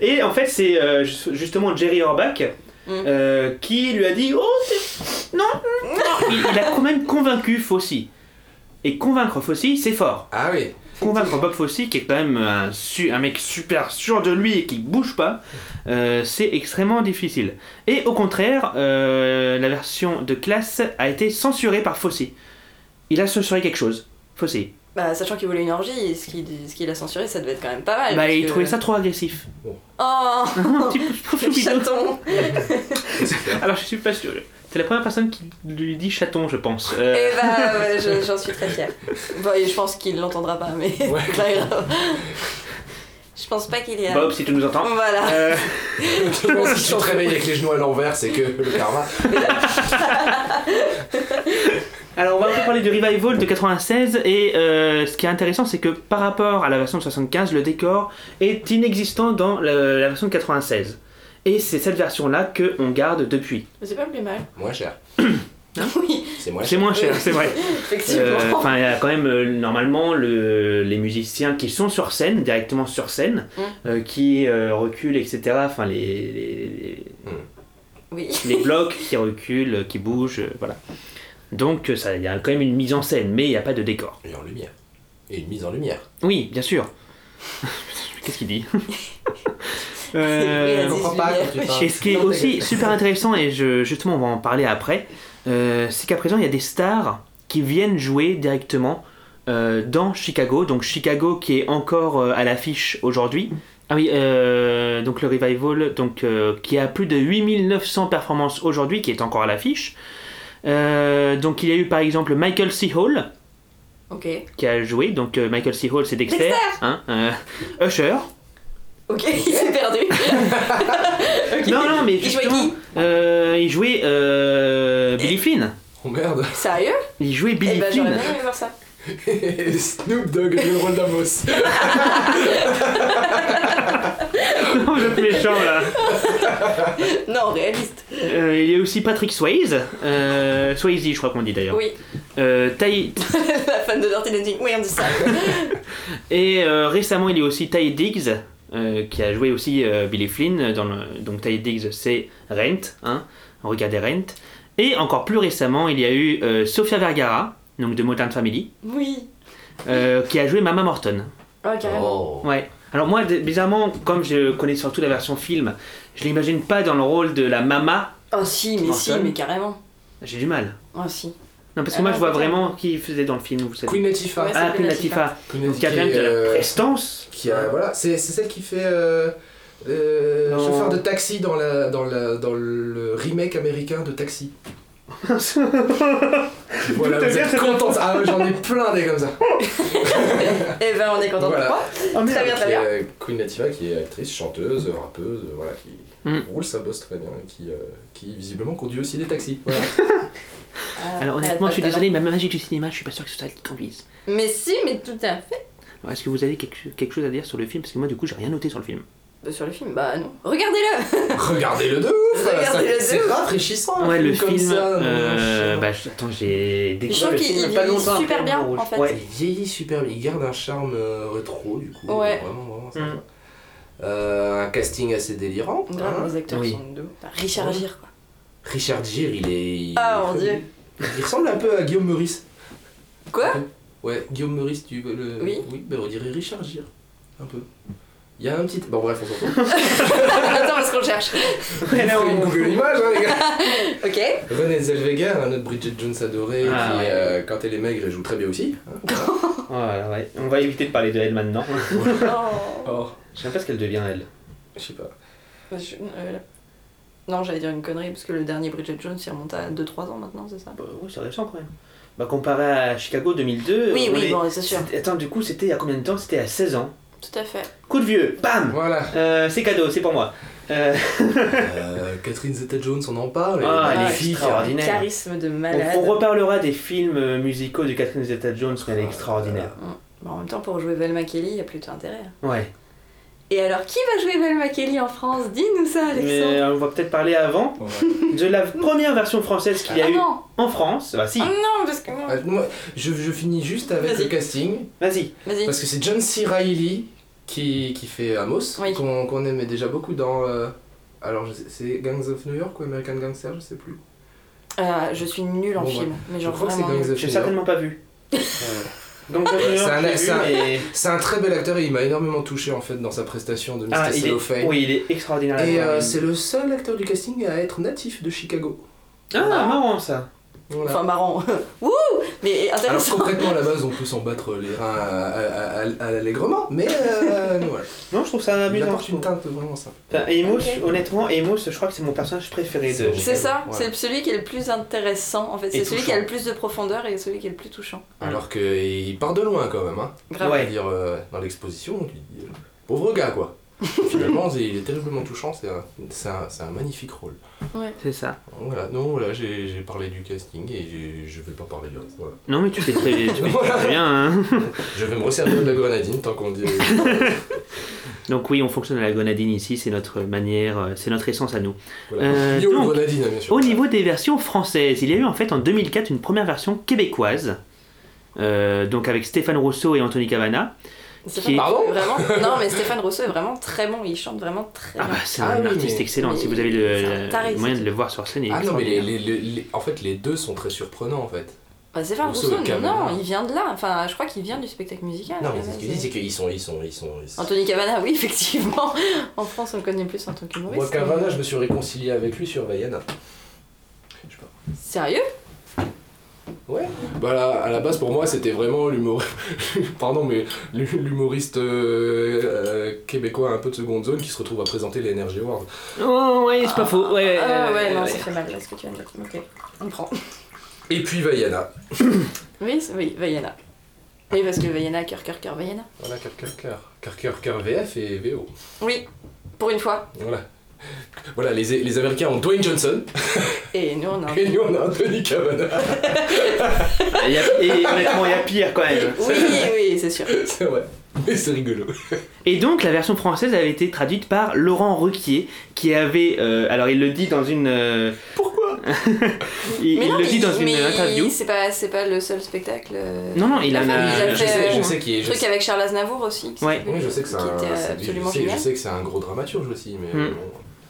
Et en fait, c'est euh, ju- justement Jerry Orbach Mm. euh, qui lui a dit Oh, c'est- non, non. Il, il a quand même convaincu Fossey. Et convaincre Fossey, c'est fort. Ah oui. Convaincre Bob Fossey, qui est quand même un, su- un mec super sûr de lui et qui bouge pas, euh, c'est extrêmement difficile. Et au contraire, euh, la version de classe a été censurée par Fossey. Il a censuré quelque chose. Fossey. Bah, sachant qu'il voulait une orgie, ce qu'il ce qu'il a censuré, ça devait être quand même pas mal. Bah, il que- trouvait ça trop agressif. Oh, un petit peu chaton. Alors je suis pas sûr. C'est la première personne qui lui dit chaton, je pense. Euh, Et bah, ouais, je- j'en suis très fière. Bon, et je pense qu'il l'entendra pas, mais Ouais. c'est pas grave. Je pense pas qu'il y a. Bob, si tu nous entends. Voilà. Euh, Je pense que si tu te réveilles avec les genoux à l'envers, c'est que le karma. Alors on va un peu parler du revival de 96 et euh, ce qui est intéressant c'est que par rapport à la version de 75, le décor est inexistant dans la, la version de 96. Et c'est cette version là que on garde depuis. C'est pas le plus mal. Moins cher. Oui, C'est moins C'est cher. moins cher, c'est vrai. effectivement. Euh, Enfin, il y a quand même euh, normalement le- les musiciens qui sont sur scène, directement sur scène, Mm. euh, qui euh, reculent, etc. Enfin, les, les- Oui. les blocs qui reculent, qui bougent, euh, voilà. Donc euh, ça, il y a quand même une mise en scène, mais il n'y a pas de décor. Et en lumière. Et une mise en lumière. Oui, bien sûr. Qu'est-ce qu'il dit Euh, comprends pas. Et ce qui est aussi super intéressant, et je, justement on va en parler après, euh, c'est qu'à présent il y a des stars qui viennent jouer directement euh, dans Chicago. Donc Chicago qui est encore euh, à l'affiche aujourd'hui. Ah oui, euh, donc le revival donc, euh, qui a plus de 8900 performances aujourd'hui, qui est encore à l'affiche. Euh, donc il y a eu par exemple Michael C. Hall qui a joué. Donc euh, Michael C. Hall c'est Dexter. Dexter hein, euh, Usher. Ok, il s'est perdu. Non, non, mais Il jouait qui euh, il jouait euh, Billy Flynn. Oh merde. Sérieux? Il jouait Eh Billy bah, j'aurais Flynn. bien aimé voir ça. Snoop Dogg le rôle d'Amos. Non, je suis méchant là. Non, réaliste. Euh, il y a aussi Patrick Swayze. Euh, Swayze, je crois qu'on dit d'ailleurs. Oui. Euh, Ty- La fan de Dirty Dancing. Oui, on dit ça. Et euh, récemment, il y a aussi Ty Diggs. euh, qui a joué aussi euh, Billy Flynn. Dans le... Donc Ty Diggs, c'est Rent. Hein Regardez Rent. Et encore plus récemment, il y a eu euh, Sofia Vergara, donc de Modern Family, Oui. euh, qui a joué Mama Morton. Oh, carrément. Oh. Ouais. Alors moi, bizarrement, comme je connais surtout la version film, je l'imagine pas dans le rôle de la mama. Oh si, mais si, mais carrément. J'ai du mal. Oh si. Non, parce que Ah moi, non, je vois peut-être. vraiment qui faisait dans le film, vous savez. Queen Latifah. Ouais, ah, c'est Queen Latifah. Queen Donc il y a quand même qui de la euh, prestance. qui a, voilà, c'est c'est celle qui fait euh, euh, chauffeur de taxi dans, la, dans, la, dans le remake américain de Taxi. Voilà, vous êtes contents. Ah ouais, j'en ai plein des comme ça. Eh ben on est content Voilà. de toi. Oh, Très bien, très bien. est Queen Latifah qui est actrice, chanteuse, rappeuse, euh, voilà, qui Mm. roule sa bosse très bien et qui, euh, qui visiblement conduit aussi des taxis. Voilà. Ah, Alors honnêtement, je suis désolé, mais ma magie du cinéma, je suis pas sûr que ce soit elle qui conduise. Mais si, mais tout à fait. Alors, Est-ce que vous avez quelque, quelque chose à dire sur le film? Parce que moi, du coup, j'ai rien noté sur le film. Euh, Sur le film, bah non. Regardez-le Regardez-le de ouf Regardez-le de C'est rafraîchissant ouais, le comme film. ça, euh, mon bah, je- attends, j'ai Je découvert trouve qu'il pas vieillit super bien, en fait. Ouais. Il vieillit super bien, il garde un charme euh, rétro du coup. Ouais. Vraiment, vraiment sympa. Mm. Euh, un casting assez délirant. Hein. les acteurs Oui. sont de Richard Gere, quoi. Richard Gere, il est. il Ah, mon Dieu. Il ressemble un peu à Guillaume Meurice. Quoi? Ouais, Guillaume Meurice, tu veux le. Oui. Oui, ben on dirait Richard Gere. Un peu. Il y a un petit. Bon, bref, on s'en fout. Attends, parce qu'on cherche. Ouais, là, on- Google l'image, hein, les gars. Ok. Renée Zellweger, un autre Bridget Jones adoré, Ah, qui, ouais. euh, quand elle est maigre, elle joue très bien aussi. hein. Voilà, ouais. On va éviter de parler de elle maintenant. Oh. Oh, Je sais même pas ce qu'elle devient, elle. je sais pas. Je- euh, Non, j'allais dire une connerie, parce que le dernier Bridget Jones, il remonte à 2-3 ans maintenant, c'est ça? Bah, oui, c'est récent quand même. Bah, comparé à Chicago 2002. Oui, oui, est- bon, c'est sûr. Attends, du coup, c'était il y a combien de temps? C'était à 16 ans. Tout à fait. Coup de vieux, bam Voilà. Euh, C'est cadeau, c'est pour moi. Euh, Euh, Catherine Zeta-Jones, on en parle. Ah, elle est magnifique. extraordinaire. Charisme de on, malade. on reparlera des films musicaux de Catherine Zeta-Jones, mais elle est extraordinaire. Bon, en même temps, pour jouer Velma Kelly, il y a plutôt intérêt. Ouais. Et alors, qui va jouer Velma Kelly en France? Dis-nous ça, Mais Alexandre. euh, on va peut-être parler avant Ouais. de la première version française qu'il y a Ah eu non en France. Bah si, Ah non, parce que moi... Euh, moi, je, je finis juste avec Vas-y. le casting. vas-y. Vas-y. Parce que c'est John C. Reilly qui, qui fait Amos, Oui. qu'on aimait déjà beaucoup dans. euh, alors, je c'est Gangs of New York ou American Gangster, je sais plus. Euh, je suis nulle en Bon, film, mais Je genre crois que c'est vraiment Gangs of J'ai New York. certainement pas vu. Donc C'est un- très bel acteur et il m'a énormément touché en fait dans sa prestation de Mr. Ah, il est... Cellophane. Oui, il est extraordinaire. Et euh, c'est le seul acteur du casting à être natif de Chicago. Ah, marrant ça. Voilà. Enfin, marrant. Wouh Mais Alors intéressant. concrètement à la base on peut s'en battre les reins à, à- allègrement, mais euh, voilà. Non, je trouve ça il amusant. apporte une teinte vraiment simple. Enfin, Amos, honnêtement, Amos, je crois que c'est mon personnage préféré de C'est ça, c'est celui qui est le plus intéressant en fait. C'est celui qui a le plus de profondeur et celui qui est le plus touchant. Alors qu'il part de loin quand même. Hein. Grave. Ouais. dire euh, dans l'exposition, euh, pauvre gars quoi. Finalement, il est terriblement touchant, c'est un, c'est un, c'est un magnifique rôle. C'est ça. Voilà, non, voilà, j'ai j'ai parlé du casting et j'ai- je vais pas parler du reste. Voilà. Non, mais tu fais très, tu fais très bien. hein. Je vais me resservir de la grenadine tant qu'on dit. Donc oui, on fonctionne à la grenadine ici, c'est notre manière, euh, c'est notre essence à nous. Voilà. Euh, Yo, donc, grenadine, bien sûr. Au niveau des versions françaises, il y a eu en fait en 2004 une première version québécoise, euh, donc avec Stéphane Rousseau et Anthony Cavana. Stéphane Pardon vraiment... Non, mais Stéphane Rousseau est vraiment très bon. Il chante vraiment très Ah bien. bah c'est Ah un oui, artiste mais- excellent, mais si vous avez le, moyen de le voir sur scène. il est Ah non, mais les, les- les- les- en fait, les deux sont très surprenants en fait. Bah, Stéphane Rousseau non, il vient de là. Enfin, je crois qu'il vient du spectacle musical. Non, mais ce base. qu'ils disent, c'est qu'ils sont, ils sont, ils sont. ils sont- Anthony Cavana, oui, effectivement. En France, on le connaît plus en tant qu'humoriste. Moi, Cavana, je me suis réconcilié avec lui sur Vaiana. Je sais pas. Sérieux? Ouais. Bah là, à la base pour moi c'était vraiment l'humour. Pardon mais l'humoriste euh, euh, québécois un peu de seconde zone qui se retrouve à présenter les Energy Awards. Oh ouais, c'est pas faux. Ouais, Ah ouais, ouais, non, ouais. ça fait mal là ce que tu viens de dire. Ok, on prend. Et puis Vaiana. Oui, oui, Vaiana. Oui, parce que Vaiana, cœur, cœur, cœur, Vaiana. Voilà, cœur, cœur, cœur. Cœur, cœur, cœur VF et VO. Oui, pour une fois. Voilà. Voilà, les, les Américains ont Dwayne Johnson Et nous, on a. et nous on a Anthony Cavana. Il y a- et honnêtement, il y a pire quand même. Oui, oui, c'est sûr. C'est vrai. Mais c'est rigolo. Et donc la version française avait été traduite par Laurent Ruquier, qui avait, euh, alors il le dit dans une, euh, Pourquoi? Il, Mais il non, le mais dit dans il- une mais interview. C'est pas, c'est pas le seul spectacle. euh, Non, non, il a en fait, a- il a Je fait, sais, je sais est. truc sais- avec Charles Aznavour aussi. Ouais. Oui, je sais que c'est un. était c'est- absolument je sais, génial. je sais que c'est un gros dramaturge aussi, mais Hmm. bon.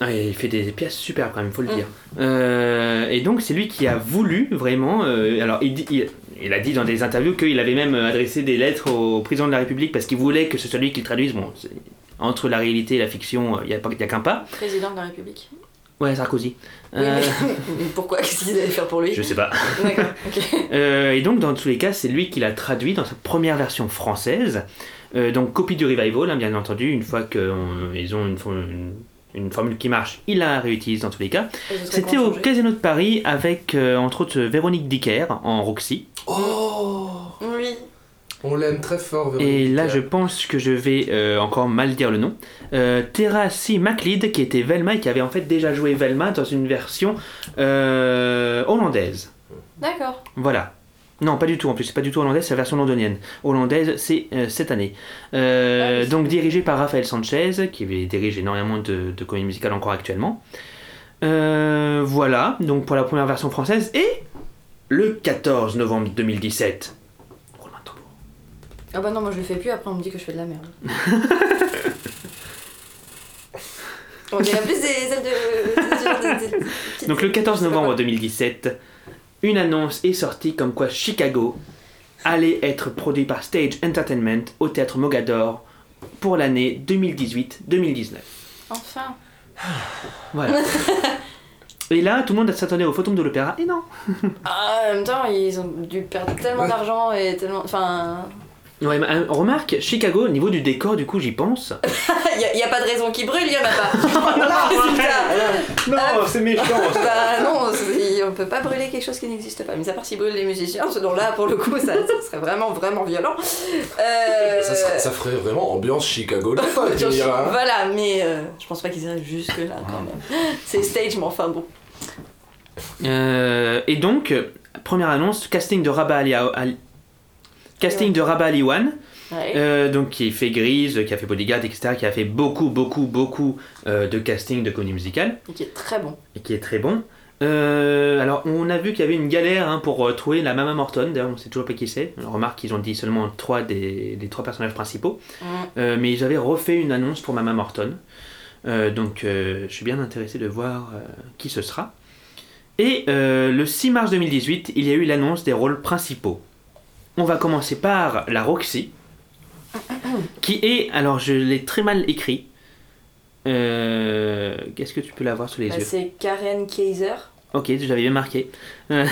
Ah, il fait des pièces super quand même, faut le Mm. dire. Euh, et donc c'est lui qui a voulu vraiment. euh, alors il, dit- il- il a dit dans des interviews qu'il avait même adressé des lettres au président de la République parce qu'il voulait que ce soit lui qui le traduise. Bon, entre la réalité et la fiction, il n'y a, a qu'un pas. Président de la République. Ouais, Sarkozy. Oui, Euh, mais pourquoi? Qu'est-ce qu'ils allaient faire pour lui? Je sais pas. D'accord, ok. Euh, et donc, dans tous les cas, c'est lui qui l'a traduit dans sa première version française. Euh, donc, copie du revival, hein, bien entendu. Une fois qu'ils ont une- une formule qui marche, il la réutilise dans tous les cas. Et C'était au changer Casino de Paris avec, euh, entre autres, Véronique Dicker en Roxy. Oh Oui. On l'aime très fort, Et Véronique. là, je pense que je vais euh, encore mal dire le nom. Euh, C. MacLeod, qui était Velma et qui avait en fait déjà joué Velma dans une version euh, hollandaise. D'accord. Voilà. Non, pas du tout en plus, c'est pas du tout hollandaise, c'est la version londonienne. Hollandaise, c'est euh, cette année. Euh, Ah oui. donc dirigé par Raphaël Sanchez, qui dirige énormément de, de comédies musicales encore actuellement. Euh, voilà, donc pour la première version française. Et le 14 novembre 2017. Roulement de tambour. Ah bah non, moi je le fais plus, après on me dit que je fais de la merde. on dirait plus des ailes de. des- des- des- des petites- Donc le 14 je sais pas novembre quoi. 2017, une annonce est sortie comme quoi Chicago allait être produit par Stage Entertainment au théâtre Mogador pour l'année 2018-2019. Enfin. Voilà. Et là, tout le monde s'attendait au Phantom de l'Opéra, et non Ah, en même temps, ils ont dû perdre tellement d'argent et tellement. Enfin. Ouais, mais, remarque, Chicago, au niveau du décor, du coup, j'y pense. Il y, a- pas de raison qu'ils brûlent, il y en a pas. Résultat. Non, c'est méchant Bah non, on peut pas brûler quelque chose qui n'existe pas. Mais à part s'ils brûlent les musiciens, ce dont-là, pour le coup, ça, ça serait vraiment, vraiment violent. Euh, Ça, serait- ça ferait vraiment ambiance Chicago me diras, hein. Voilà, mais euh, je pense pas qu'ils iraient jusque là quand même. C'est stage, mais enfin bon. Euh, et donc, première annonce, casting de Rabat Ali, Ali- casting de Rabat Aliwan, Ouais. euh, donc qui fait Grise, qui a fait Bodyguard, etc., qui a fait beaucoup, beaucoup, beaucoup euh, de casting de comédie musicale. Et qui est très bon. et qui est très bon. Euh, alors, on a vu qu'il y avait une galère hein, pour trouver la Mama Morton. D'ailleurs, on sait toujours pas qui c'est. On remarque qu'ils ont dit seulement trois des, des trois personnages principaux. Mais ils avaient refait une annonce pour Mama Morton. Donc, je suis bien intéressé de voir qui ce sera. Et le 6 mars 2018, il y a eu l'annonce des rôles principaux. On va commencer par la Roxy, qui est, alors je l'ai très mal écrit. Euh, Qu'est-ce que tu peux l'avoir sous les Bah, yeux? c'est Karen Kaiser. Ok, je l'avais bien marqué. Euh,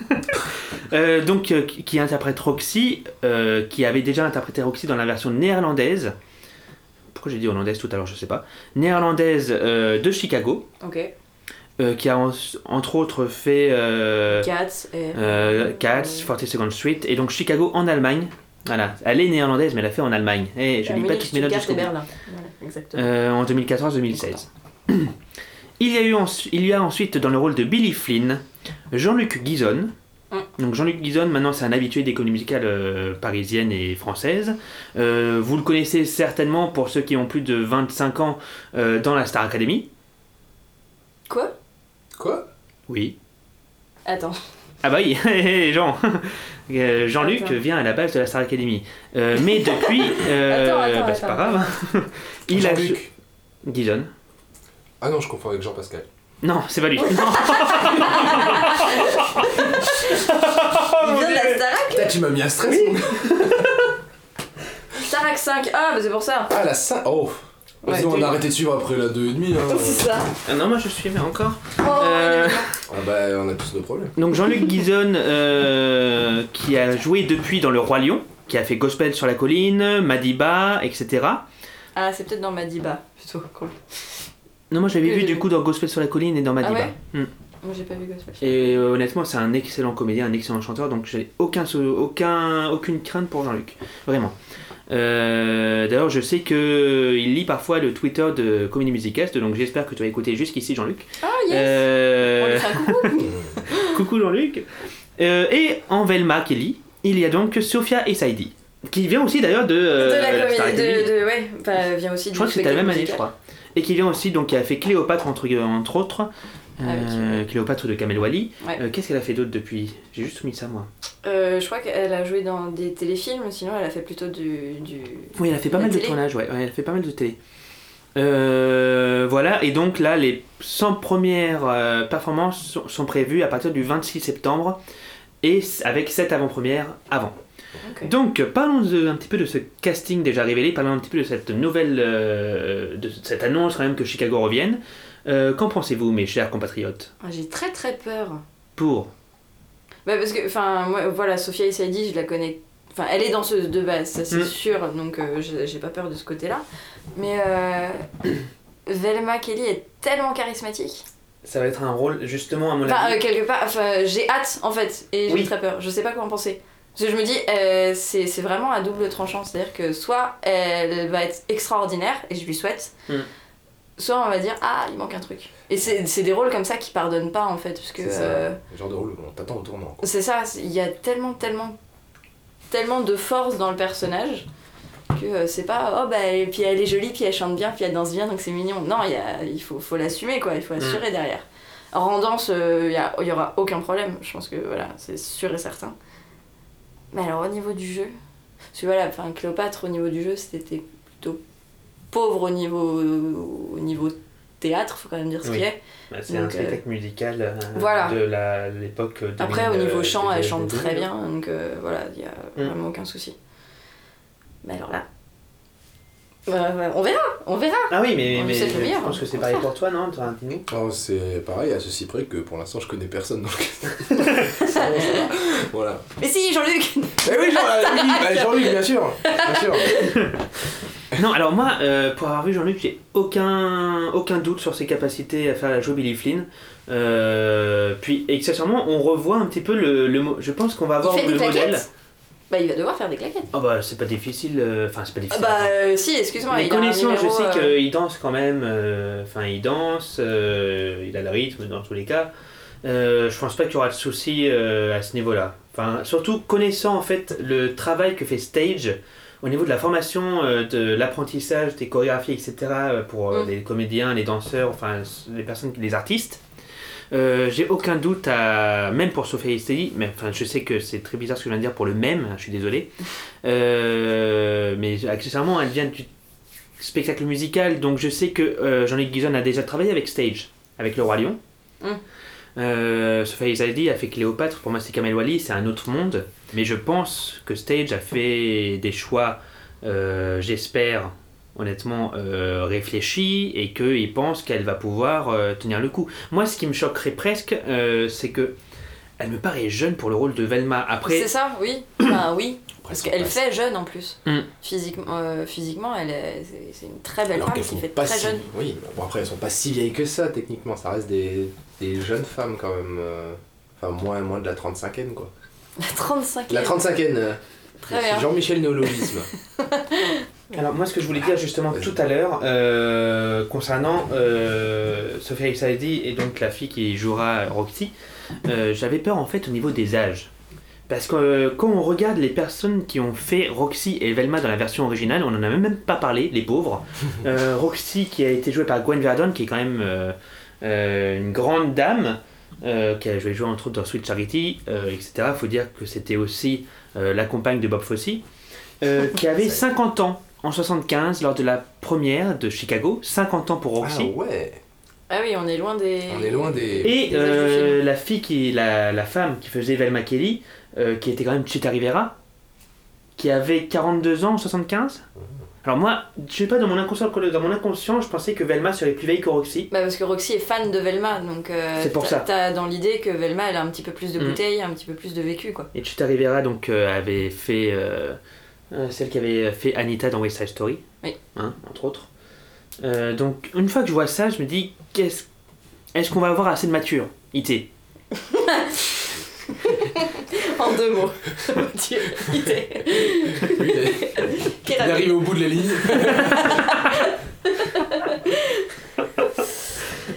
euh, donc, qui interprète Roxy, qui avait déjà interprété Roxy dans la version néerlandaise. Pourquoi j'ai dit hollandaise tout à l'heure, je sais pas. Néerlandaise de Chicago, Ok. Euh, qui a en- entre autres fait euh, Cats et. euh, Cats, 42nd Street, et donc Chicago en Allemagne. Voilà, elle est néerlandaise, mais elle a fait en Allemagne. Et je lis pas toutes mes notes jusqu'au. Berlin. Voilà, exactement. Euh, en 2014-2016. Il y, a eu il y a ensuite dans le rôle de Billy Flynn, Jean-Luc Guizon. Mm. Donc Jean-Luc Guizon, maintenant c'est un habitué des comédies musicales parisiennes et françaises. Vous le connaissez certainement pour ceux qui ont plus de 25 ans dans la Star Academy. Quoi? Quoi Oui. Attends. Ah bah oui, Jean. Euh, Jean-Luc Attends. vient à la base de la Star Academy. Euh, mais depuis, euh, Attends, attends, bah, c'est pas attends. grave. Il a Jean-Luc. Guizon. Ah non, je confonds avec Jean-Pascal. Non, c'est pas lui. Non. Il vient de la Starac Putain, tu m'as mis un stress. Starac 5. Ah, bah c'est pour ça. Ah, la 5. Oh Vas-y, Ouais, on tu- a arrêté de suivre après la 2,5. Hein. C'est ça. Ah non, moi je suis mais encore. Oh, Euh, Ah bah, on a tous nos problèmes. Donc Jean-Luc Guizon, euh, qui a joué depuis dans Le Roi Lion, qui a fait Gospel sur la colline, Madiba, etc. Ah, c'est peut-être dans Madiba, plutôt. Cool. Non, moi j'avais Que vu du coup dans Gospel sur la colline et dans Madiba. ouais Hmm. Moi, j'ai pas vu Gospel. Et euh, honnêtement, c'est un excellent comédien, un excellent chanteur, donc j'ai aucun, aucun, aucune crainte pour Jean-Luc. Vraiment. Euh, D'ailleurs, je sais que il lit parfois le Twitter de Comédie Musicast, donc j'espère que tu as écouté jusqu'ici, Jean-Luc. Ah, yes Euh, On coucou Coucou Jean-Luc. Euh, et en Velma Kelly, il y a donc Sophia Essaidi, qui vient aussi d'ailleurs de, euh, De la comédie. De, de, ouais, bah, vient aussi Je crois que c'était la même année, je crois. Et qui vient aussi, donc, qui a fait Cléopâtre entre, entre autres. Avec, Euh, Cléopâtre de Kamel Wally. Ouais. Euh, Qu'est-ce qu'elle a fait d'autre depuis? J'ai juste mis ça moi. Euh, je crois qu'elle a joué dans des téléfilms, sinon elle a fait plutôt du. du... Oui, elle a fait pas mal de tournages, ouais. ouais, elle a fait pas mal de télé. Voilà, et donc là, les 100 premières performances sont, sont prévues à partir du 26 septembre. et avec 7 avant-premières avant. Donc, parlons de- un petit peu de ce casting déjà révélé, parlons un petit peu de cette nouvelle, de cette annonce quand même que Chicago revienne. Euh, Qu'en pensez-vous, mes chers compatriotes Ah, J'ai très très peur. Pour Bah parce que, enfin, moi, voilà, Sophia Issaidi, je la connais. Enfin, elle est danseuse de base, ça c'est Mm. sûr, donc euh, j'ai pas peur de ce côté-là. Mais euh, Velma Kelly est tellement charismatique. Ça va être un rôle, justement, à mon Enfin, avis. euh, quelque part, enfin, j'ai hâte en fait, et j'ai Oui. très peur. Je sais pas quoi en penser. Parce que je me dis, euh, c'est c'est vraiment à double tranchant. C'est-à-dire que soit elle va être extraordinaire, et je lui souhaite, Mm. Soit on va dire, ah, il manque un truc. Et c'est c'est des rôles comme ça qui pardonnent pas en fait. Parce que. Euh, Le genre de rôle où on t'attend au tournant. c'est ça, il y a tellement, tellement, tellement de force dans le personnage que euh, c'est pas oh bah et puis elle est jolie, puis elle chante bien, puis elle danse bien, donc c'est mignon. Non, il, y a, il faut, faut l'assumer quoi, il faut assurer derrière. En danse, euh, il y, a- il y aura aucun problème, je pense que voilà, c'est sûr et certain. Mais alors au niveau du jeu, parce que voilà, enfin Cléopâtre au niveau du jeu c'était plutôt pauvre au niveau, au niveau théâtre, faut quand même dire ce Oui. qu'il y a. Bah, C'est un euh, spectacle musical euh, voilà. de la- l'époque. euh, Après, au 2000, niveau euh, chant, elle chante très bien, donc euh, voilà, il n'y a Mm. vraiment aucun souci. Mais alors là, on verra, on verra. Ah oui, mais, On mais le je pense que c'est pareil pour toi, non Oh, c'est pareil, à ceci près que pour l'instant je connais personne dans le voilà. Mais si, Jean-Luc Eh oui, bah, Jean-Luc, bien sûr. Bien sûr. Non, alors moi, euh, pour avoir vu Jean-Luc, j'ai aucun, aucun doute sur ses capacités à faire la joie Billy Flynn. Euh, puis, accessoirement, on revoit un petit peu le. le mo- je pense qu'on va Il avoir des le modèle. Bah, il va devoir faire des claquettes. Oh bah, c'est pas difficile. euh, Enfin, c'est pas Ah difficile. bah, euh, si, excuse-moi, Les il a un connaissant, je numéro, sais euh, qu'il danse quand même. euh, Enfin, il danse, euh, il a le rythme dans tous les cas. Euh, je pense pas qu'il y aura de soucis euh, à ce niveau-là. Enfin, surtout connaissant en fait le travail que fait Stage au niveau de la formation, euh, de l'apprentissage des chorégraphies, etc. euh, pour euh, Mm. les comédiens, les danseurs, enfin les personnes, les artistes. Euh, j'ai aucun doute à même pour Sophia Esteli, mais enfin je sais que c'est très bizarre ce que je viens de dire pour le même, je suis désolé. Euh, mais accessoirement elle vient du spectacle musical, donc je sais que euh, Jean-Luc Guizon a déjà travaillé avec Stage, avec Le Roi Lion. Mm. Euh, Sophia Izaldi a fait Cléopâtre, pour moi c'est Kamel Wally, c'est un autre monde. Mais je pense que Stage a fait des choix, euh, j'espère, honnêtement, euh, réfléchis et qu'il pense qu'elle va pouvoir euh, tenir le coup. Moi ce qui me choquerait presque, euh, c'est que elle me paraît jeune pour le rôle de Velma. Après, C'est ça, oui. Enfin, oui. Parce qu'elle fait jeune en plus. Mm. Physiquement, euh, physiquement, elle est, c'est, une très belle Alors femme qui fait pas très si... jeune. Oui, bon après elles sont pas si vieilles que ça techniquement, ça reste des, des jeunes femmes quand même. euh, Enfin moins, moins de la 35e quoi. La 35 La 35e, euh, Très bien. Jean-Michel Néologisme. Alors moi ce que je voulais dire justement tout à l'heure euh, concernant euh, Sophia Exaidi et donc la fille qui jouera Roxy, euh, j'avais peur en fait au niveau des âges. Parce que euh, quand on regarde les personnes qui ont fait Roxy et Velma dans la version originale, on en a même pas parlé, les pauvres. Euh, Roxy qui a été jouée par Gwen Verdon, qui est quand même euh, euh, une grande dame, euh, qui a joué, joué entre autres dans Sweet Charity, euh, etc. Il faut dire que c'était aussi euh, la compagne de Bob Fosse, euh, qui avait 50 ans en 75 lors de la première de Chicago, 50 ans pour Ah Roxy. ouais, Ah oui, on est loin des. on est loin des... Et Des euh, la fille qui, la, la femme qui faisait Velma Kelly, euh, qui était quand même Chita Rivera, qui avait 42 ans en 75. Alors moi, je sais pas, dans mon inconscient, dans mon inconscient, je pensais que Velma serait plus vieille que Roxy. Bah parce que Roxy est fan de Velma, donc euh, C'est pour t'as- ça. t'as dans l'idée que Velma elle a un petit peu plus de Mm. bouteilles, un petit peu plus de vécu quoi. Et Chita Rivera donc euh, avait fait euh, celle qui avait fait Anita dans West Side Story, Oui. hein, entre autres. Donc une fois que je vois ça, je me dis qu'est-ce est-ce qu'on va avoir assez de maturité En deux mots. Dieu. Oui, il est arrivé au bout de la ligne.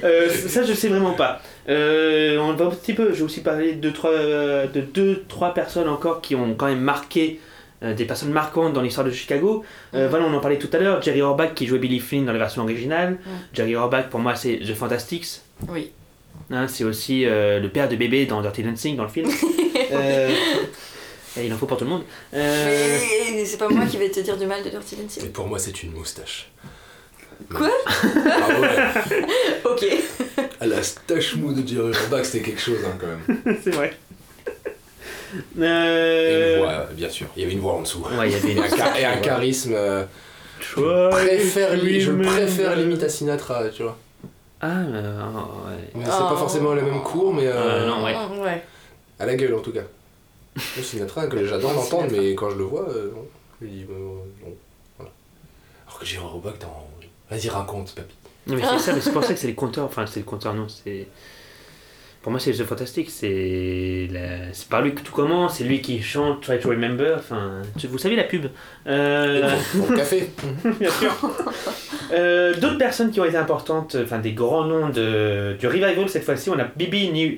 Euh, ça, je sais vraiment pas. Euh, on va un petit peu. J'ai aussi parlé de trois, de deux, trois personnes encore qui ont quand même marqué. euh, des personnes marquantes dans l'histoire de Chicago. Euh, Mhm. Voilà, on en parlait tout à l'heure. Jerry Orbach qui jouait Billy Flynn dans la version originale. Mhm. Jerry Orbach, pour moi, c'est The Fantastics. Oui. Hein, c'est aussi euh, le père de bébé dans Dirty Dancing dans le film. Euh, il en faut pour tout le monde. Euh, Mais c'est pas moi qui vais te dire du mal de Dirty Dancing. Et pour moi c'est une moustache. Quoi? Ah ouais, Ok. ah, la stache mou de Jerry Orbach c'était quelque chose hein, quand même. c'est vrai. Et une voix, euh, bien sûr. Il y avait une voix en dessous. Ouais, il y avait Et un, et un charisme. euh, je préfère, li- je préfère limite à Sinatra, tu vois. Ah, euh, ouais. Mais c'est pas Oh. forcément le même cours, mais euh, Euh, non, ouais. ouais. À la gueule en tout cas. Moi, Sinatra, que j'adore l'entendre, mais quand je le vois, euh, non. je lui dis non. Voilà. Alors que j'ai Roebuck dans. Vas-y, raconte, papy. Non, mais c'est ça, mais c'est pour ça que c'est les compteurs. Enfin, c'est les compteurs, non, c'est. Pour moi, c'est The Fantastic. C'est la... c'est par lui que tout commence. C'est lui qui chante Try to Remember. Enfin, vous savez la pub. Euh, le café. bien sûr. Euh, D'autres personnes qui ont été importantes, enfin des grands noms de, du revival cette fois-ci, on a Bibi New.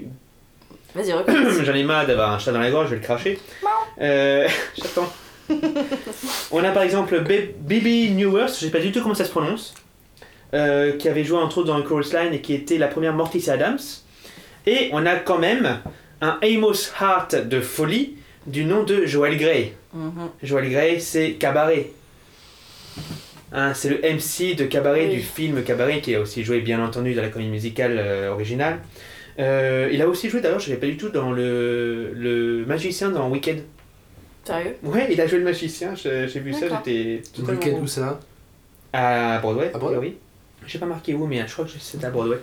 Vas-y, recommence. J'en ai marre d'avoir un chat dans la gorge, je vais le cracher. Euh, J'attends. on a par exemple Bibi Newworth, je sais pas du tout comment ça se prononce, euh, qui avait joué entre autres dans le Chorus Line et qui était la première Morticia Adams. Et on a quand même un Amos Hart de folie du nom de Joel Grey. Mhm. Joel Grey, c'est Cabaret. Hein, c'est le MC de Cabaret Oui. du film Cabaret qui a aussi joué bien entendu dans la comédie musicale euh, originale. Euh, il a aussi joué d'ailleurs, je ne savais pas du tout, dans le, le magicien dans Wicked. Sérieux? Ouais, il a joué le magicien, j'ai vu ça, j'étais totalement... Weekend où ça? À Broadway. À Broadway oui. J'ai pas marqué où, mais je crois que c'était à Broadway.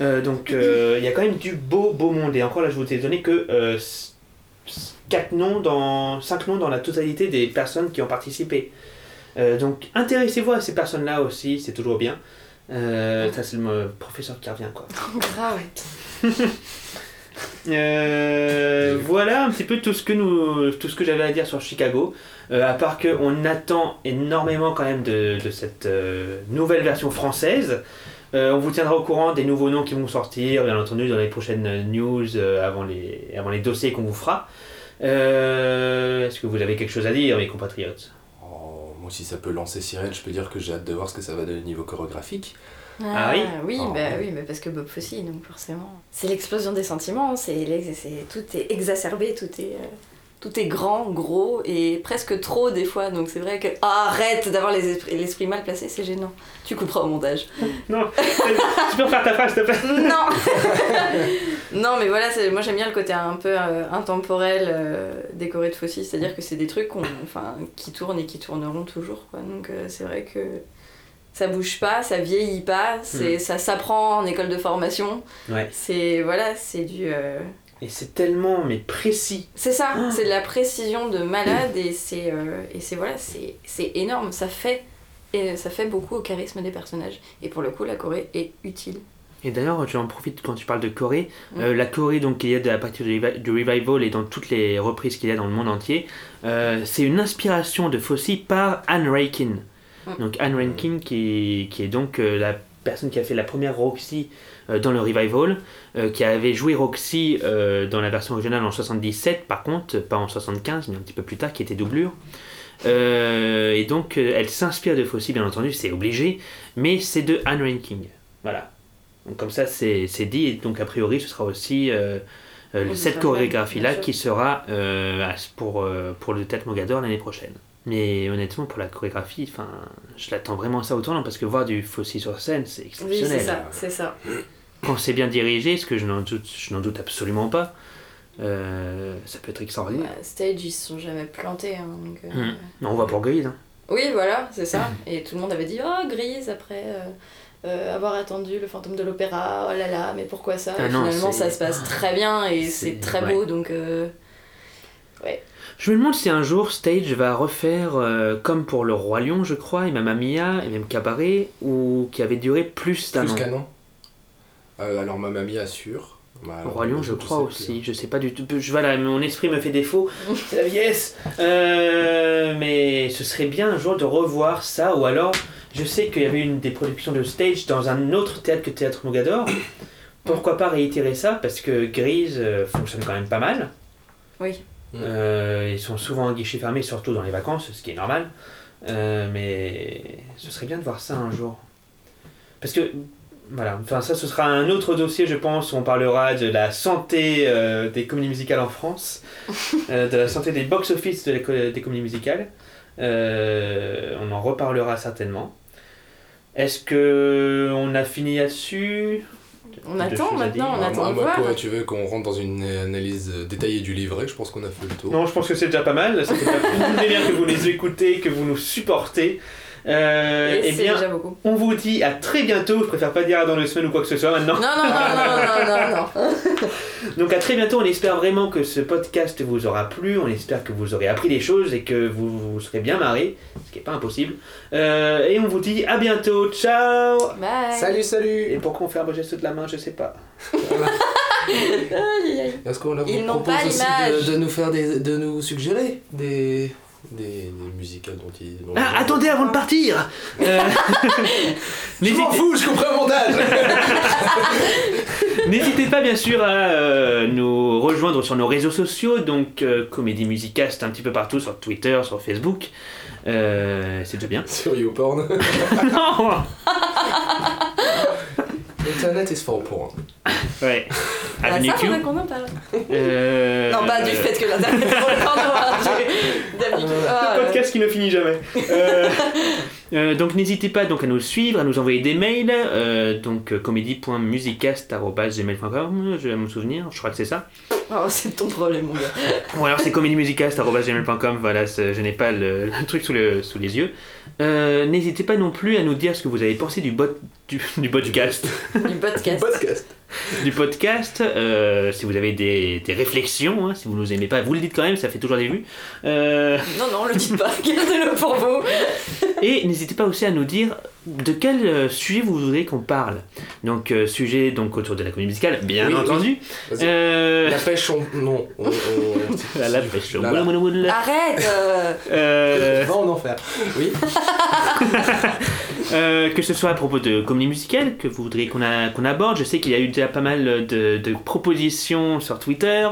Euh, donc euh, il y a quand même du beau beau monde. Et encore là, je vous ai donné que 4 noms dans 5 noms dans la totalité des personnes qui ont participé. Euh, donc intéressez-vous à ces personnes-là aussi, c'est toujours bien. Euh, ça c'est le professeur qui revient quoi. Euh, voilà un petit peu tout ce que nous, tout ce que j'avais à dire sur Chicago. Euh, à part que on attend énormément quand même de, de cette euh, nouvelle version française. On vous tiendra au courant des nouveaux noms qui vont sortir, bien entendu, dans les prochaines news avant, les, avant les dossiers qu'on vous fera. Est-ce que vous avez quelque chose à dire, mes compatriotes? Si ça peut lancer Cyril, je peux dire que j'ai hâte de voir ce que ça va donner niveau chorégraphique. Ah oui Oui, Oh. bah oui, mais parce que Bob Fosse, donc forcément. C'est l'explosion des sentiments, c'est tout est exacerbé, tout est, euh, tout est grand, gros et presque trop des fois. Donc c'est vrai que Ah, arrête d'avoir les esprits- l'esprit mal placé, c'est gênant. Tu couperas au montage. Non, tu peux refaire ta phrase, s'il te plaît Non Non, mais voilà, c'est- moi j'aime bien le côté un peu euh, intemporel euh, décoré de Fossy, c'est-à-dire que c'est des trucs qu'on- enfin, qui tournent et qui tourneront toujours. Quoi. Donc euh, c'est vrai que ça bouge pas, ça vieillit pas, c'est, Mm. ça s'apprend en école de formation. Ouais. C'est voilà, c'est du. euh, Et c'est tellement, mais précis. C'est ça, Ah. c'est de la précision de malade et c'est et c'est voilà, c'est c'est énorme, ça fait et ça fait beaucoup au charisme des personnages. Et pour le coup, la Corée est utile. Et d'ailleurs, tu en profites quand tu parles de Corée. Mm. Euh, la Corée, donc, qu'il y a de- à partir du, revi- du revival et dans toutes les reprises qu'il y a dans le monde entier, euh, c'est une inspiration de Fossey par Anne Raikin. Mm. Donc Anne Raikin, qui, qui est donc euh, la personne qui a fait la première Roxy dans le revival, qui avait joué Roxy dans la version originale en 77, par contre, pas en 75, mais un petit peu plus tard, qui était doublure. Et donc, elle s'inspire de Fossey, bien entendu, c'est obligé, mais c'est de Anne Raikin. Voilà. Donc comme ça, c'est dit. Et donc a priori, ce sera aussi euh, euh, Oui, cette chorégraphie-là qui sera euh, pour, pour le Tête Mogador l'année prochaine. Mais honnêtement, pour la chorégraphie, je l'attends vraiment ça au tournant parce que voir du Fossey sur scène, c'est Oui, exceptionnel. c'est ça, c'est ça. Quand c'est bien dirigé, ce que je n'en doute, je n'en doute absolument pas, ça peut être extraordinaire. Bah, stage, ils se sont jamais plantés. hein, donc, euh, Mm. Non, on va pour Grise. Hein. Oui, voilà, c'est ça. Et tout le monde avait dit Oh, Grise, après euh, euh, avoir attendu le fantôme de l'opéra, oh là là, mais pourquoi ça? Ah non, Finalement, ça se passe très bien et C'est- très ouais. beau, donc. euh, Je me demande si un jour Stage va refaire euh, comme pour le Roi Lion, je crois, et même Mia, et même Cabaret, ou qui avait duré plus d'un Plus an. qu'un an. Euh, alors, ma mamie assure. Bah, Roi Lion, je crois plus. aussi, je sais pas du tout. Je, voilà, mon esprit me fait défaut, c'est la vieillesse. Euh, mais ce serait bien un jour de revoir ça, ou alors, je sais qu'il y avait une des productions de Stage dans un autre théâtre que Théâtre Mogador. Pourquoi pas réitérer ça? Parce que Grise euh, fonctionne quand même pas mal. Oui. Euh, ils sont souvent en guichet fermé, surtout dans les vacances, ce qui est normal. Euh, mais ce serait bien de voir ça un jour. Parce que, voilà, enfin ça ce sera un autre dossier je pense, où on parlera de la santé euh, des comédies musicales en France, euh, de la santé des box-office de co- des comédies musicales. Euh, on en reparlera certainement. Est-ce que on a fini là-dessus? On attend maintenant, on Ah, attend moi, de moi, voir. quoi, tu veux qu'on rentre dans une analyse détaillée du livret? Je pense qu'on a fait le tour. Non, je pense que c'est déjà pas mal. Ça fait bien que vous les écoutez, que vous nous supportez. Euh, Et eh c'est bien, déjà beaucoup. on vous dit à très bientôt. Je préfère pas dire dans deux semaines ou quoi que ce soit maintenant. Non, non, non, non, non, non, non. Donc à très bientôt. On espère vraiment que ce podcast vous aura plu. On espère que vous aurez appris des choses et que vous vous serez bien marrés, ce qui est pas impossible. Euh, et on vous dit à bientôt. Ciao. Bye. Salut, salut Et pourquoi on fait un geste de la main, je sais pas. Est-ce qu'on leur Ils n'ont propose pas aussi l'image. de, de nous faire des, de nous suggérer des des, dont dont Ah, attendez avant de partir. Euh, Je m'en N'hésitez fous, je comprends un montage N'hésitez pas bien sûr à euh, nous rejoindre sur nos réseaux sociaux, donc euh, Comédie Musicast un petit peu partout, sur Twitter, sur Facebook. C'est déjà bien. Sur YouPorn. non Internet is for porn. Ouais. Ah, Avenue ça, Q. faudrait qu'on en parle. Euh, Non, pas du fait que l'internet est D'avenue Q. Ah, Le podcast qui ne finit jamais. Euh, euh, donc n'hésitez pas donc à nous suivre, à nous envoyer des mails. Euh, donc euh, comédie.musicast.gmail.com, je vais me souvenir, je crois que c'est ça. Oh, c'est ton problème, mon gars. Ou alors c'est comédiemusicast.gmail.com, voilà, c'est- je n'ai pas le, le truc sous, le, sous les yeux. Euh, N'hésitez pas non plus à nous dire ce que vous avez pensé du, bot, du, du podcast. Du podcast. Podcast. du podcast. euh, si vous avez des, des réflexions, hein, si vous nous aimez pas, vous le dites quand même, ça fait toujours des vues. Euh, Non, non, le dites pas. Gardez-le pour vous. et n'hésitez pas aussi à nous dire de quel euh, sujet vous voudrez qu'on parle. Donc euh, sujet donc autour de la comédie musicale, bien Oui, entendu. Euh, La pêche, on... non. On, on... la, la pêche. Là, là. Moula. Arrête euh, Euh, Va en enfer. Oui. Euh, que ce soit à propos de comédie musicale que vous voudriez qu'on aborde. Je sais qu'il y a eu déjà pas mal de, de propositions sur Twitter,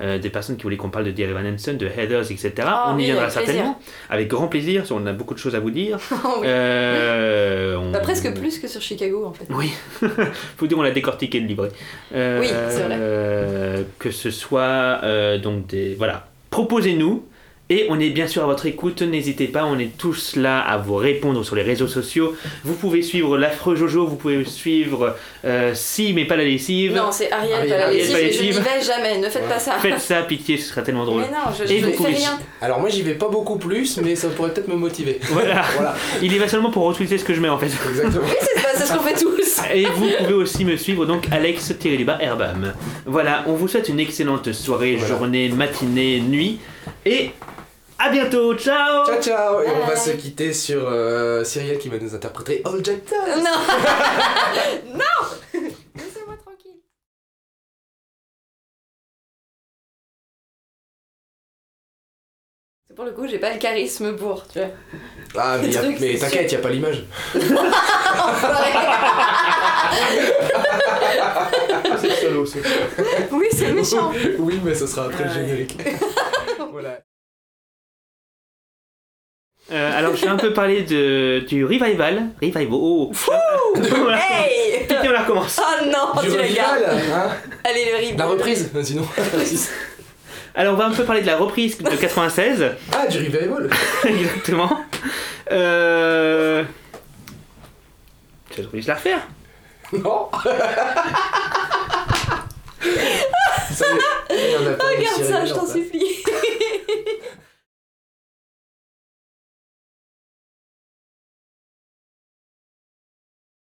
euh, des personnes qui voulaient qu'on parle de Dear Evan Hansen, de Heathers, etc. Ah on y viendra certainement, avec grand plaisir, on a beaucoup de choses à vous dire. Oh, oui. Euh, on- Bah, presque plus que sur Chicago, en fait. Oui, faut dire on l'a décortiqué le livret. Euh, Oui, c'est vrai. que ce soit donc des voilà, proposez-nous. Et on est bien sûr à votre écoute, n'hésitez pas, on est tous là à vous répondre sur les réseaux sociaux. Vous pouvez suivre l'affreux Jojo, vous pouvez suivre euh, Si mais pas la lessive. Non, c'est Ariel, Ariel, pas la Ariel, lessive, pas je n'y vais jamais. Ne faites pas ça. Faites ça, pitié, ce sera tellement drôle. Mais non, je, ne pouvez- fais rien. Alors moi j'y vais pas beaucoup plus, mais ça pourrait peut-être me motiver. Voilà, Voilà, il y va seulement pour retweeter ce que je mets en fait. exactement. Oui, c'est ce qu'on fait tous. Et vous pouvez aussi me suivre donc Alex bas Herbam. Voilà, on vous souhaite une excellente soirée, Voilà. journée, matinée, nuit et à bientôt, ciao Ciao ciao Et on va se quitter sur euh, Cyrielle qui va nous interpréter All Jack. Non Non Laissez-moi tranquille. C'est pour le coup, j'ai pas le charisme pour, tu vois. Ah mais, y a- truc, mais t'inquiète, y a pas l'image. C'est solo, c'est oui, c'est méchant. oui mais ce sera après le générique. voilà. Euh, alors je vais un peu parler de, du revival. Revival, oh Voilà. Hey on la recommence. Oh non, Du tu la revival, gardes. hein Allez, le rive. La reprise, sinon. Alors on va un peu parler de la reprise de 96. ah, du revival Exactement. Euh... Je vais la refaire. Non Ça Regarde ça, je t'en supplie.